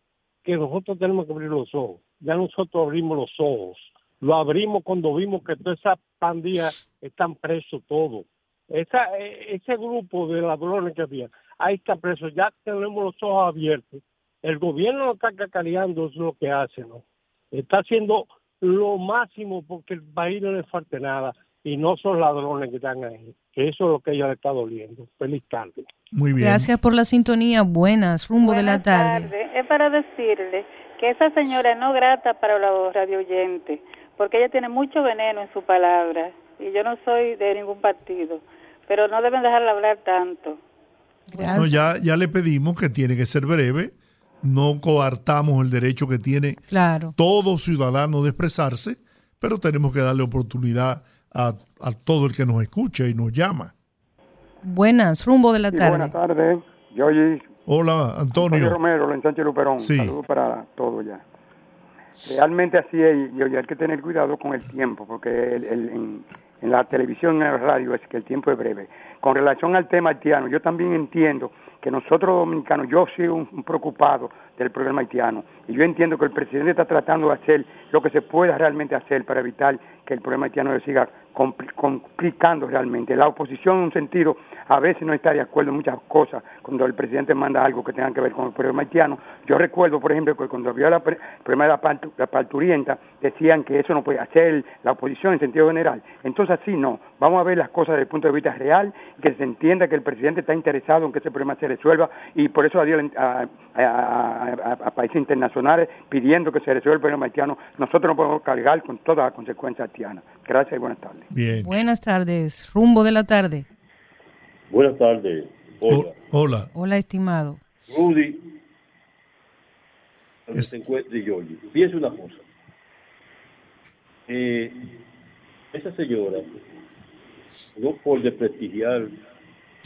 que nosotros tenemos que abrir los ojos. Ya nosotros abrimos los ojos. Lo abrimos cuando vimos que toda esa pandilla están presos todos. Esa, e, ese grupo de ladrones que había, ahí está preso, ya tenemos los ojos abiertos. El gobierno no está cacareando, es lo que hace, ¿no? Está haciendo lo máximo porque el país no le falte nada y no son ladrones que están ahí. Que eso es lo que ella le está doliendo. Feliz tarde. Muy bien. Gracias por la sintonía. Buenas, rumbo de la tarde. Es para decirle que esa señora es no grata para los radio oyentes, porque ella tiene mucho veneno en su palabra y yo no soy de ningún partido, pero no deben dejarla hablar tanto ya, ya le pedimos que tiene que ser breve, no coartamos el derecho que tiene Claro. todo ciudadano de expresarse, pero tenemos que darle oportunidad a, a todo el que nos escucha y nos llama. Buenas, rumbo de la Sí, tarde. buenas tardes. Yo oí Hola, Antonio Antonio. Romero, en Sánchez Luperón. Sí. Saludos para todos ya. Realmente así es, y y hay que tener cuidado con el tiempo, porque el- el- en, en la televisión en la radio es que el tiempo es breve. Con relación al tema haitiano, yo también entiendo que nosotros dominicanos, yo soy un, preocupado del problema haitiano, y yo entiendo que el presidente está tratando de hacer lo que se pueda realmente hacer para evitar que el problema haitiano siga complicando realmente. La oposición en un sentido a veces no está de acuerdo en muchas cosas cuando el presidente manda algo que tenga que ver con el problema haitiano. Yo recuerdo, por ejemplo, que cuando había la el problema de la, partu- la parturienta, decían que eso no puede hacer la oposición en sentido general. Entonces así no. Vamos a ver las cosas desde el punto de vista real, que se entienda que el presidente está interesado en que ese problema se resuelva y por eso dio a, a- a- a- a países internacionales pidiendo que se resuelva el problema haitiano. Nosotros no podemos cargar con todas las consecuencias haitianas. Gracias y buenas tardes. Bien. Buenas tardes, rumbo de la tarde. Buenas tardes. Hola. Hola. Hola, estimado. Rudy. Donde se encuentre Yoyi. Piensa una cosa. Eh, esa señora, no por desprestigiar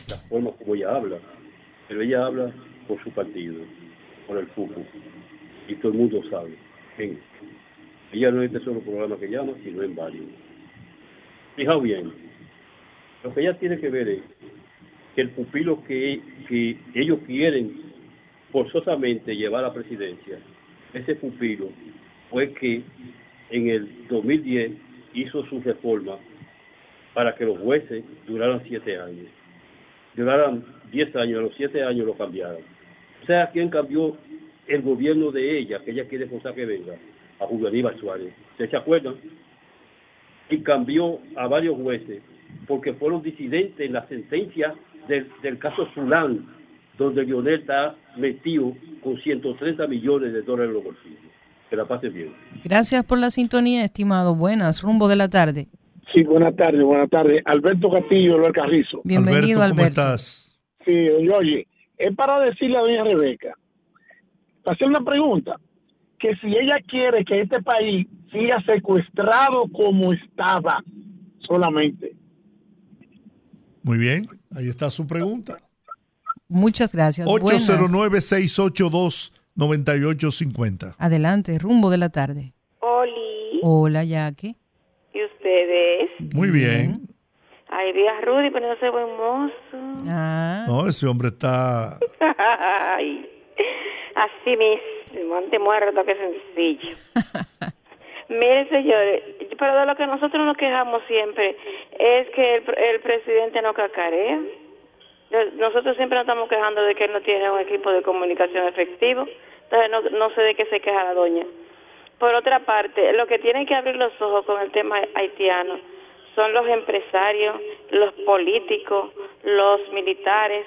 la forma como ella habla, pero ella habla por su partido, por el fútbol. Y todo el mundo sabe. Ella no es este solo programa que llama, sino en varios. Fijaos bien, lo que ella tiene que ver es que el pupilo que, ellos quieren forzosamente llevar a la presidencia, ese pupilo fue que en el 2010 hizo su reforma para que los jueces duraran siete años. Duraran diez años, a los siete años lo cambiaron. O sea, ¿quién cambió el gobierno de ella, que ella quiere forzar que venga? A Julio Aníbal Suárez. ¿Ustedes se acuerdan? Y cambió a varios jueces porque fueron disidentes en la sentencia del, del caso Zulán, donde Lionel está metido con 130 millones de dólares en los bolsillos. Que la pasen bien. Gracias por la sintonía, estimado. Buenas, rumbo de la tarde. Sí, buenas tardes, buenas tardes. Alberto Castillo, Luis Carrizo. Bienvenido, ¿cómo Alberto. estás? Sí, oye, es para decirle a doña Rebeca, para hacer una pregunta, que si ella quiere que este país siga secuestrado como estaba solamente. Muy bien, ahí está su pregunta. Muchas gracias. Buenas. 809-682-9850. Adelante, rumbo de la tarde. Oli, Hola, Jackie. ¿y ustedes? Muy bien. Ay, vi a Rudy poniéndose buen mozo. Ah. No, ese hombre está... Ay, así mismo, ante muerto, qué sencillo. Miren, señores, pero de lo que nosotros nos quejamos siempre es que el, el presidente no cacarea. Nosotros siempre nos estamos quejando de que él no tiene un equipo de comunicación efectivo. Entonces, no, no sé de qué se queja la doña. Por otra parte, lo que tienen que abrir los ojos con el tema haitiano son los empresarios, los políticos, los militares,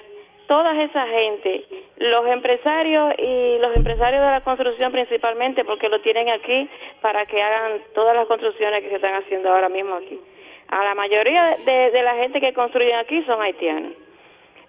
toda esa gente, los empresarios y los empresarios de la construcción principalmente, porque lo tienen aquí para que hagan todas las construcciones que se están haciendo ahora mismo aquí. A la mayoría de, la gente que construyen aquí son haitianos.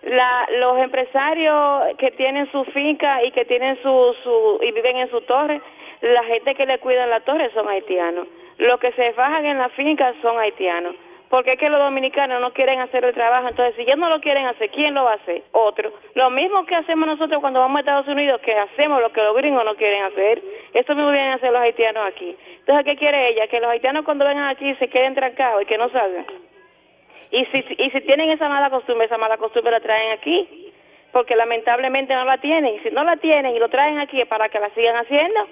La, los empresarios que tienen su finca y que tienen su, su y viven en su torre, la gente que le cuida la torre son haitianos. Los que se fajan en la finca son haitianos. Porque es que los dominicanos no quieren hacer el trabajo. Entonces, si ellos no lo quieren hacer, ¿quién lo va a hacer? Otro. Lo mismo que hacemos nosotros cuando vamos a Estados Unidos, que hacemos lo que los gringos no quieren hacer. Eso mismo vienen a hacer los haitianos aquí. Entonces, ¿qué quiere ella? Que los haitianos cuando vengan aquí se queden trancados y que no salgan. Y si, y si tienen esa mala costumbre, esa mala costumbre la traen aquí. Porque lamentablemente no la tienen. Y si no la tienen y lo traen aquí para que la sigan haciendo.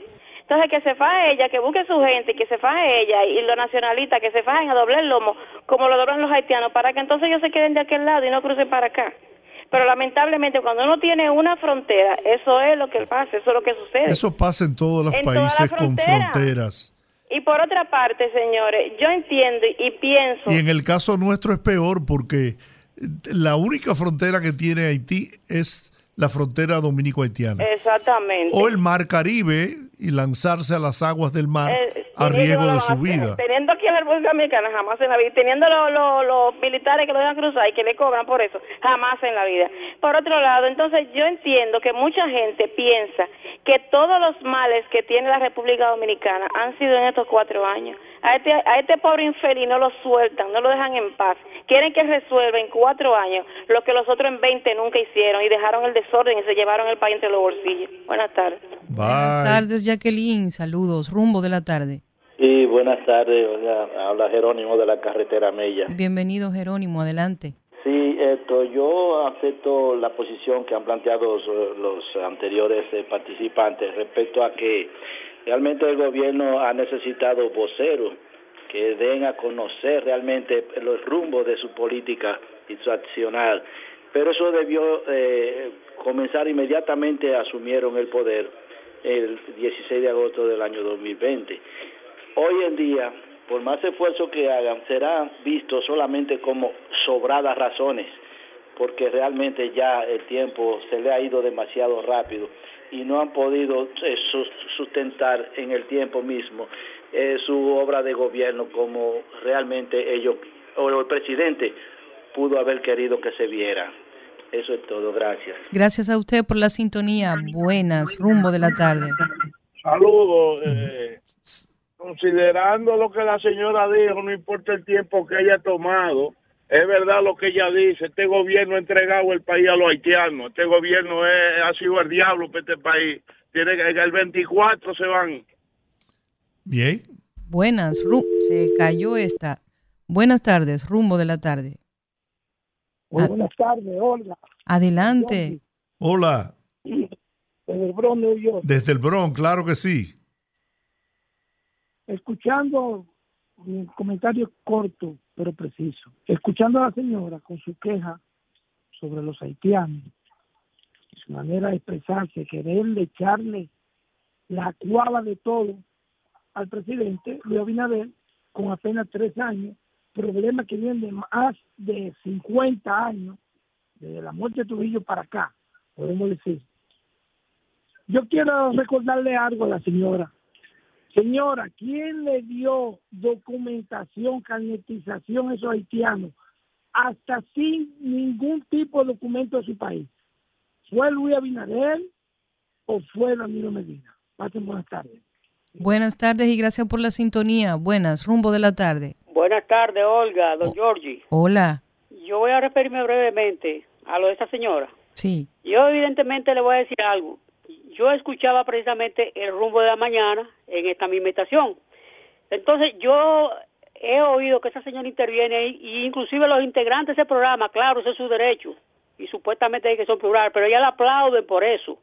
Entonces que se faje ella, que busque su gente, que se faje ella y los nacionalistas que se fajen a doblar el lomo como lo doblan los haitianos para que entonces ellos se queden de aquel lado y no crucen para acá. Pero lamentablemente cuando uno tiene una frontera, eso es lo que pasa, eso es lo que sucede. Eso pasa en todos los En países con frontera. fronteras. Y por otra parte, señores, yo entiendo y pienso... Y en el caso nuestro es peor porque la única frontera que tiene Haití es la frontera dominico-haitiana. Exactamente. O el mar Caribe y lanzarse a las aguas del mar Eh, a riesgo lo de su vida. Teniendo aquí en la República Dominicana, jamás en la vida. Teniendo los los militares que lo dejan cruzar y que le cobran por eso, jamás en la vida. Por otro lado, entonces yo entiendo que mucha gente piensa que todos los males que tiene la República Dominicana han sido en estos cuatro años. A este, a este pobre infeliz no lo sueltan, no lo dejan en paz. Quieren que resuelva en cuatro años lo que los otros en 20 nunca hicieron y dejaron el desorden y se llevaron el país entre los bolsillos. Buenas tardes. Buenas tardes, Jacqueline. Saludos. Rumbo de la tarde. Sí, buenas tardes. Habla Jerónimo de la carretera Mella. Bienvenido, Jerónimo. Adelante. Sí, esto, yo acepto la posición que han planteado los, los anteriores eh, participantes respecto a que realmente el gobierno ha necesitado voceros que den a conocer realmente los rumbos de su política y su accionar. Pero eso debió eh, comenzar inmediatamente asumieron el poder el 16 de agosto del año 2020. Hoy en día, por más esfuerzo que hagan, serán vistos solamente como sobradas razones, porque realmente ya el tiempo se le ha ido demasiado rápido y no han podido eh, sus- sustentar en el tiempo mismo eh, su obra de gobierno como realmente ellos o el presidente pudo haber querido que se viera. Eso es todo, gracias. Gracias a usted por la sintonía. Buenas. Rumbo de la tarde. Saludos. eh, considerando lo que la señora dijo, no importa el tiempo que haya tomado, es verdad lo que ella dice. Este gobierno ha entregado el país a los haitianos. Este gobierno es- ha sido el diablo para este país. Tiene que el 24 se van. Bien. Buenas. Ru- se cayó esta. Buenas tardes. Rumbo de la tarde. Muy buenas tardes, Olga. Adelante. Hola, Desde el Bronx, New York. desde el Bronx, claro que sí. Escuchando un comentario corto, pero preciso. Escuchando a la señora con su queja sobre los haitianos, su manera de expresarse, quererle echarle la cuava de todo al presidente Luis Abinader con apenas tres años, problemas que vienen de más de 50 años, desde la muerte de Trujillo para acá, podemos decir. Yo quiero recordarle algo a la señora. Señora, ¿quién le dio documentación, carnetización a esos haitianos hasta sin ningún tipo de documento de su país? ¿Fue Luis Abinader o fue Danilo Medina? Pasen buenas tardes. Buenas tardes y gracias por la sintonía. Buenas. Rumbo de la tarde. Buenas tardes, Olga, don Giorgi. Hola. Yo voy a referirme brevemente a lo de esta señora. Sí. Yo evidentemente le voy a decir algo. Yo escuchaba precisamente el rumbo de la mañana en esta misma estación. Entonces yo he oído que esa señora interviene ahí, y inclusive los integrantes de ese programa, claro, ese es su derecho, y supuestamente hay que son plural, pero ella la aplauden por eso.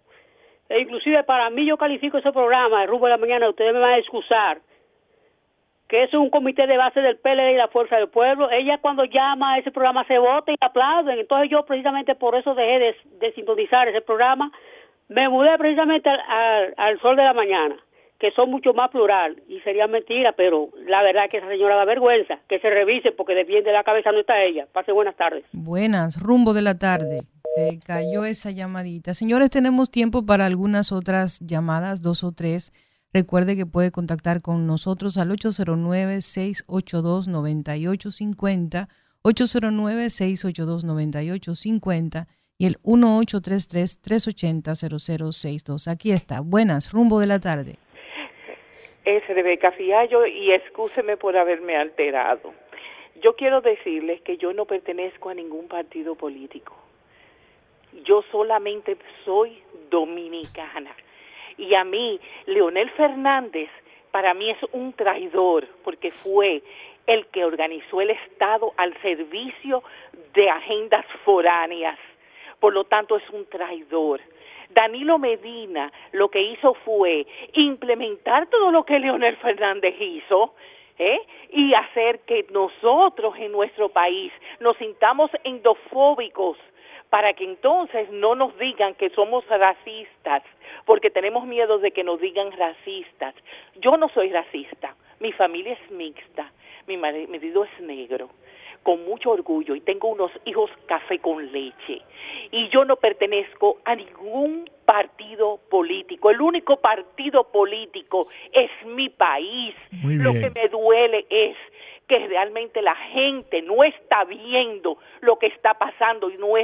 E inclusive para mí yo califico ese programa, el rumbo de la mañana, ustedes me van a excusar, que es un comité de base del PLD y la Fuerza del Pueblo. Ella cuando llama a ese programa se vota y aplauden. Entonces yo precisamente por eso dejé de, de sintonizar ese programa. Me mudé precisamente al, al, Sol de la Mañana, que son mucho más plural. Y sería mentira, pero la verdad es que esa señora da vergüenza. Que se revise porque de bien de la cabeza no está ella. Pase buenas tardes. Buenas. Rumbo de la tarde. Se cayó esa llamadita. Señores, tenemos tiempo para algunas otras llamadas, dos o tres. Recuerde que puede contactar con nosotros al 809-682-9850, 809-682-9850 y el 1833-380-0062. Aquí está. Buenas. Rumbo de la tarde. Es Rebeca Fiallo y excúseme por haberme alterado. Yo quiero decirles que yo no pertenezco a ningún partido político. Yo solamente soy dominicana. Y a mí, Leonel Fernández, para mí es un traidor porque fue el que organizó el Estado al servicio de agendas foráneas. Por lo tanto, es un traidor. Danilo Medina lo que hizo fue implementar todo lo que Leonel Fernández hizo, ¿eh? y hacer que nosotros en nuestro país nos sintamos endofóbicos para que entonces no nos digan que somos racistas, porque tenemos miedo de que nos digan racistas. Yo no soy racista, mi familia es mixta, mi marido es negro, con mucho orgullo y tengo unos hijos café con leche. Y yo no pertenezco a ningún partido político. El único partido político es mi país. Lo que me duele es que realmente la gente no está viendo lo que está pasando y no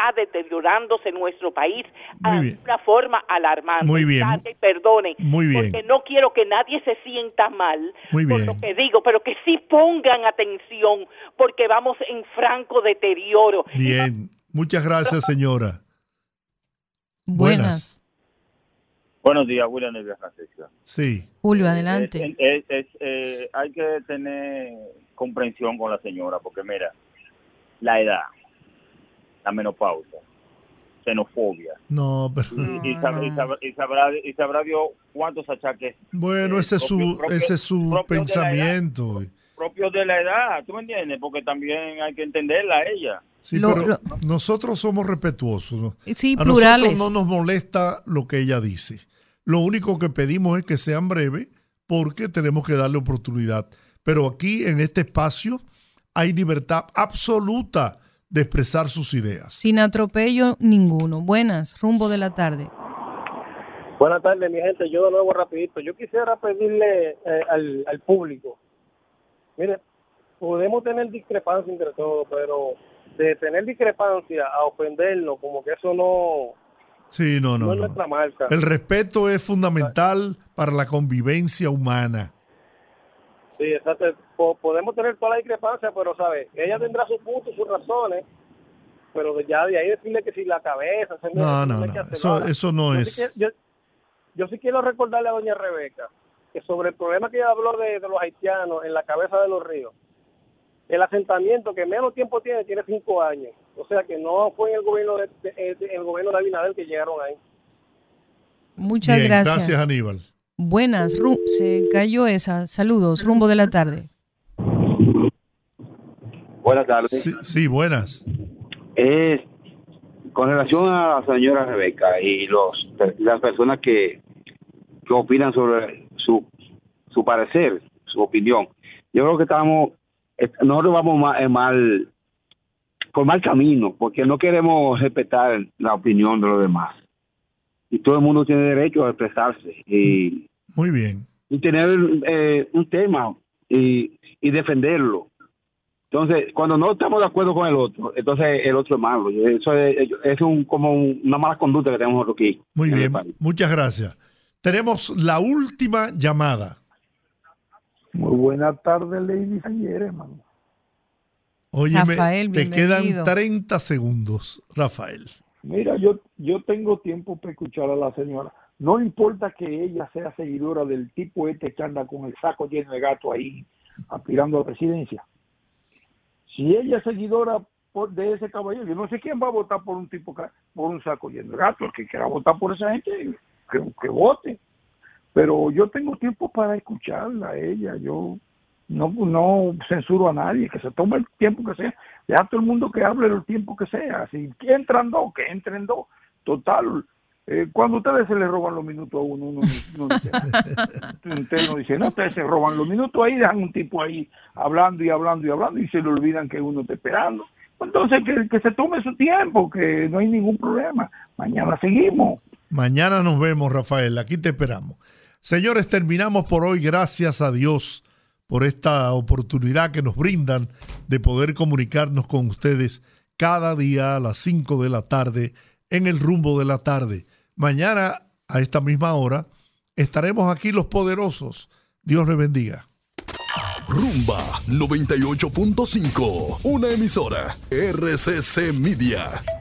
está deteriorándose nuestro país de una forma alarmante. Muy bien. perdone, Muy bien. porque no quiero que nadie se sienta mal por lo que digo, pero que sí pongan atención porque vamos en franco deterioro. Bien, muchas gracias señora. Buenas. Buenos días, William Nevia Francisca. Sí. Julio, adelante. Es- es- es, eh, hay que tener comprensión con la señora, porque mira, la edad, la menopausia, xenofobia, No, pero y, y sab- y sab- y sabrá, y sabrá Dios cuántos achaques bueno, ese es su, propio- ese es su pensamiento. propios de la edad, ¿tú me entiendes? Porque también hay que entenderla a ella. Sí, Lo- pero lo- nosotros somos respetuosos. ¿no? Sí, a plurales. nosotros no nos molesta lo que ella dice. Lo único que pedimos es que sean breves porque tenemos que darle oportunidad. Pero aquí en este espacio hay libertad absoluta de expresar sus ideas. Sin atropello ninguno. Buenas, rumbo de la tarde. Buenas tardes, mi gente. Yo de nuevo rapidito. Yo quisiera pedirle eh, al, al público, mire, podemos tener discrepancia entre todos, pero de tener discrepancia a ofendernos, como que eso no, Sí, no, no, no, es no. nuestra marca. El respeto es fundamental para la convivencia humana. Sí, exacto. Po- podemos tener toda la discrepancia, pero, ¿sabes? Ella tendrá sus puntos, sus razones, pero ya de ahí decirle que si la cabeza... No, no, no. Eso, eso no Yo es. sí quiero- yo, yo sí quiero recordarle a doña Rebeca que sobre el problema que ella habló de, de los haitianos en la cabeza de los ríos, el asentamiento que menos tiempo tiene, tiene cinco años. O sea que no fue en el gobierno de, de- de- el gobierno de Abinader que llegaron ahí. Muchas Bien, gracias. gracias, Aníbal. Buenas, ru- se cayó esa. Saludos, rumbo de la tarde. Buenas tardes. Sí, sí, buenas. Con relación a la señora Rebeca y los las personas que, que opinan sobre su, su parecer, su opinión. Yo creo que estamos, nosotros vamos eh, mal, por mal camino, porque no queremos respetar la opinión de los demás. Y todo el mundo tiene derecho a expresarse y, Muy bien. y tener eh, un tema y, y defenderlo. Entonces, cuando no estamos de acuerdo con el otro, entonces el otro es malo. Eso es, es un, como un- una mala conducta que tenemos nosotros aquí. Muy bien, muchas gracias. Tenemos la última llamada. Muy buenas tardes, ladies and gentlemen. Óyeme, Rafael, te quedan bienvenido. 30 segundos, Rafael. Mira, yo, yo tengo tiempo para escuchar a la señora. No importa que ella sea seguidora del tipo este que anda con el saco lleno de gato ahí, aspirando a la presidencia. Si ella es seguidora de ese caballero, yo no sé quién va a votar por un tipo por un saco lleno de gato. El que quiera votar por esa gente, que, que vote. Pero yo tengo tiempo para escucharla a ella. Yo no, censuro a nadie, que se tome el tiempo que sea. Deja a todo el mundo que hable el tiempo que sea. Si entran dos, que entren dos. Total, eh, cuando ustedes se le roban los minutos a uno, uno, no- no dice, usted no dice, no, ustedes se roban los minutos ahí, dejan un tipo ahí hablando y hablando y hablando y se le olvidan que uno está esperando. Entonces, que, que se tome su tiempo, que no hay ningún problema. Mañana seguimos. Mañana nos vemos, Rafael. Aquí te esperamos. Señores, terminamos por hoy. Gracias a Dios por esta oportunidad que nos brindan de poder comunicarnos con ustedes cada día a las 5 de la tarde en el rumbo de la tarde. Mañana a esta misma hora estaremos aquí los poderosos. Dios les bendiga. Rumba 98.5, una emisora RCC Media.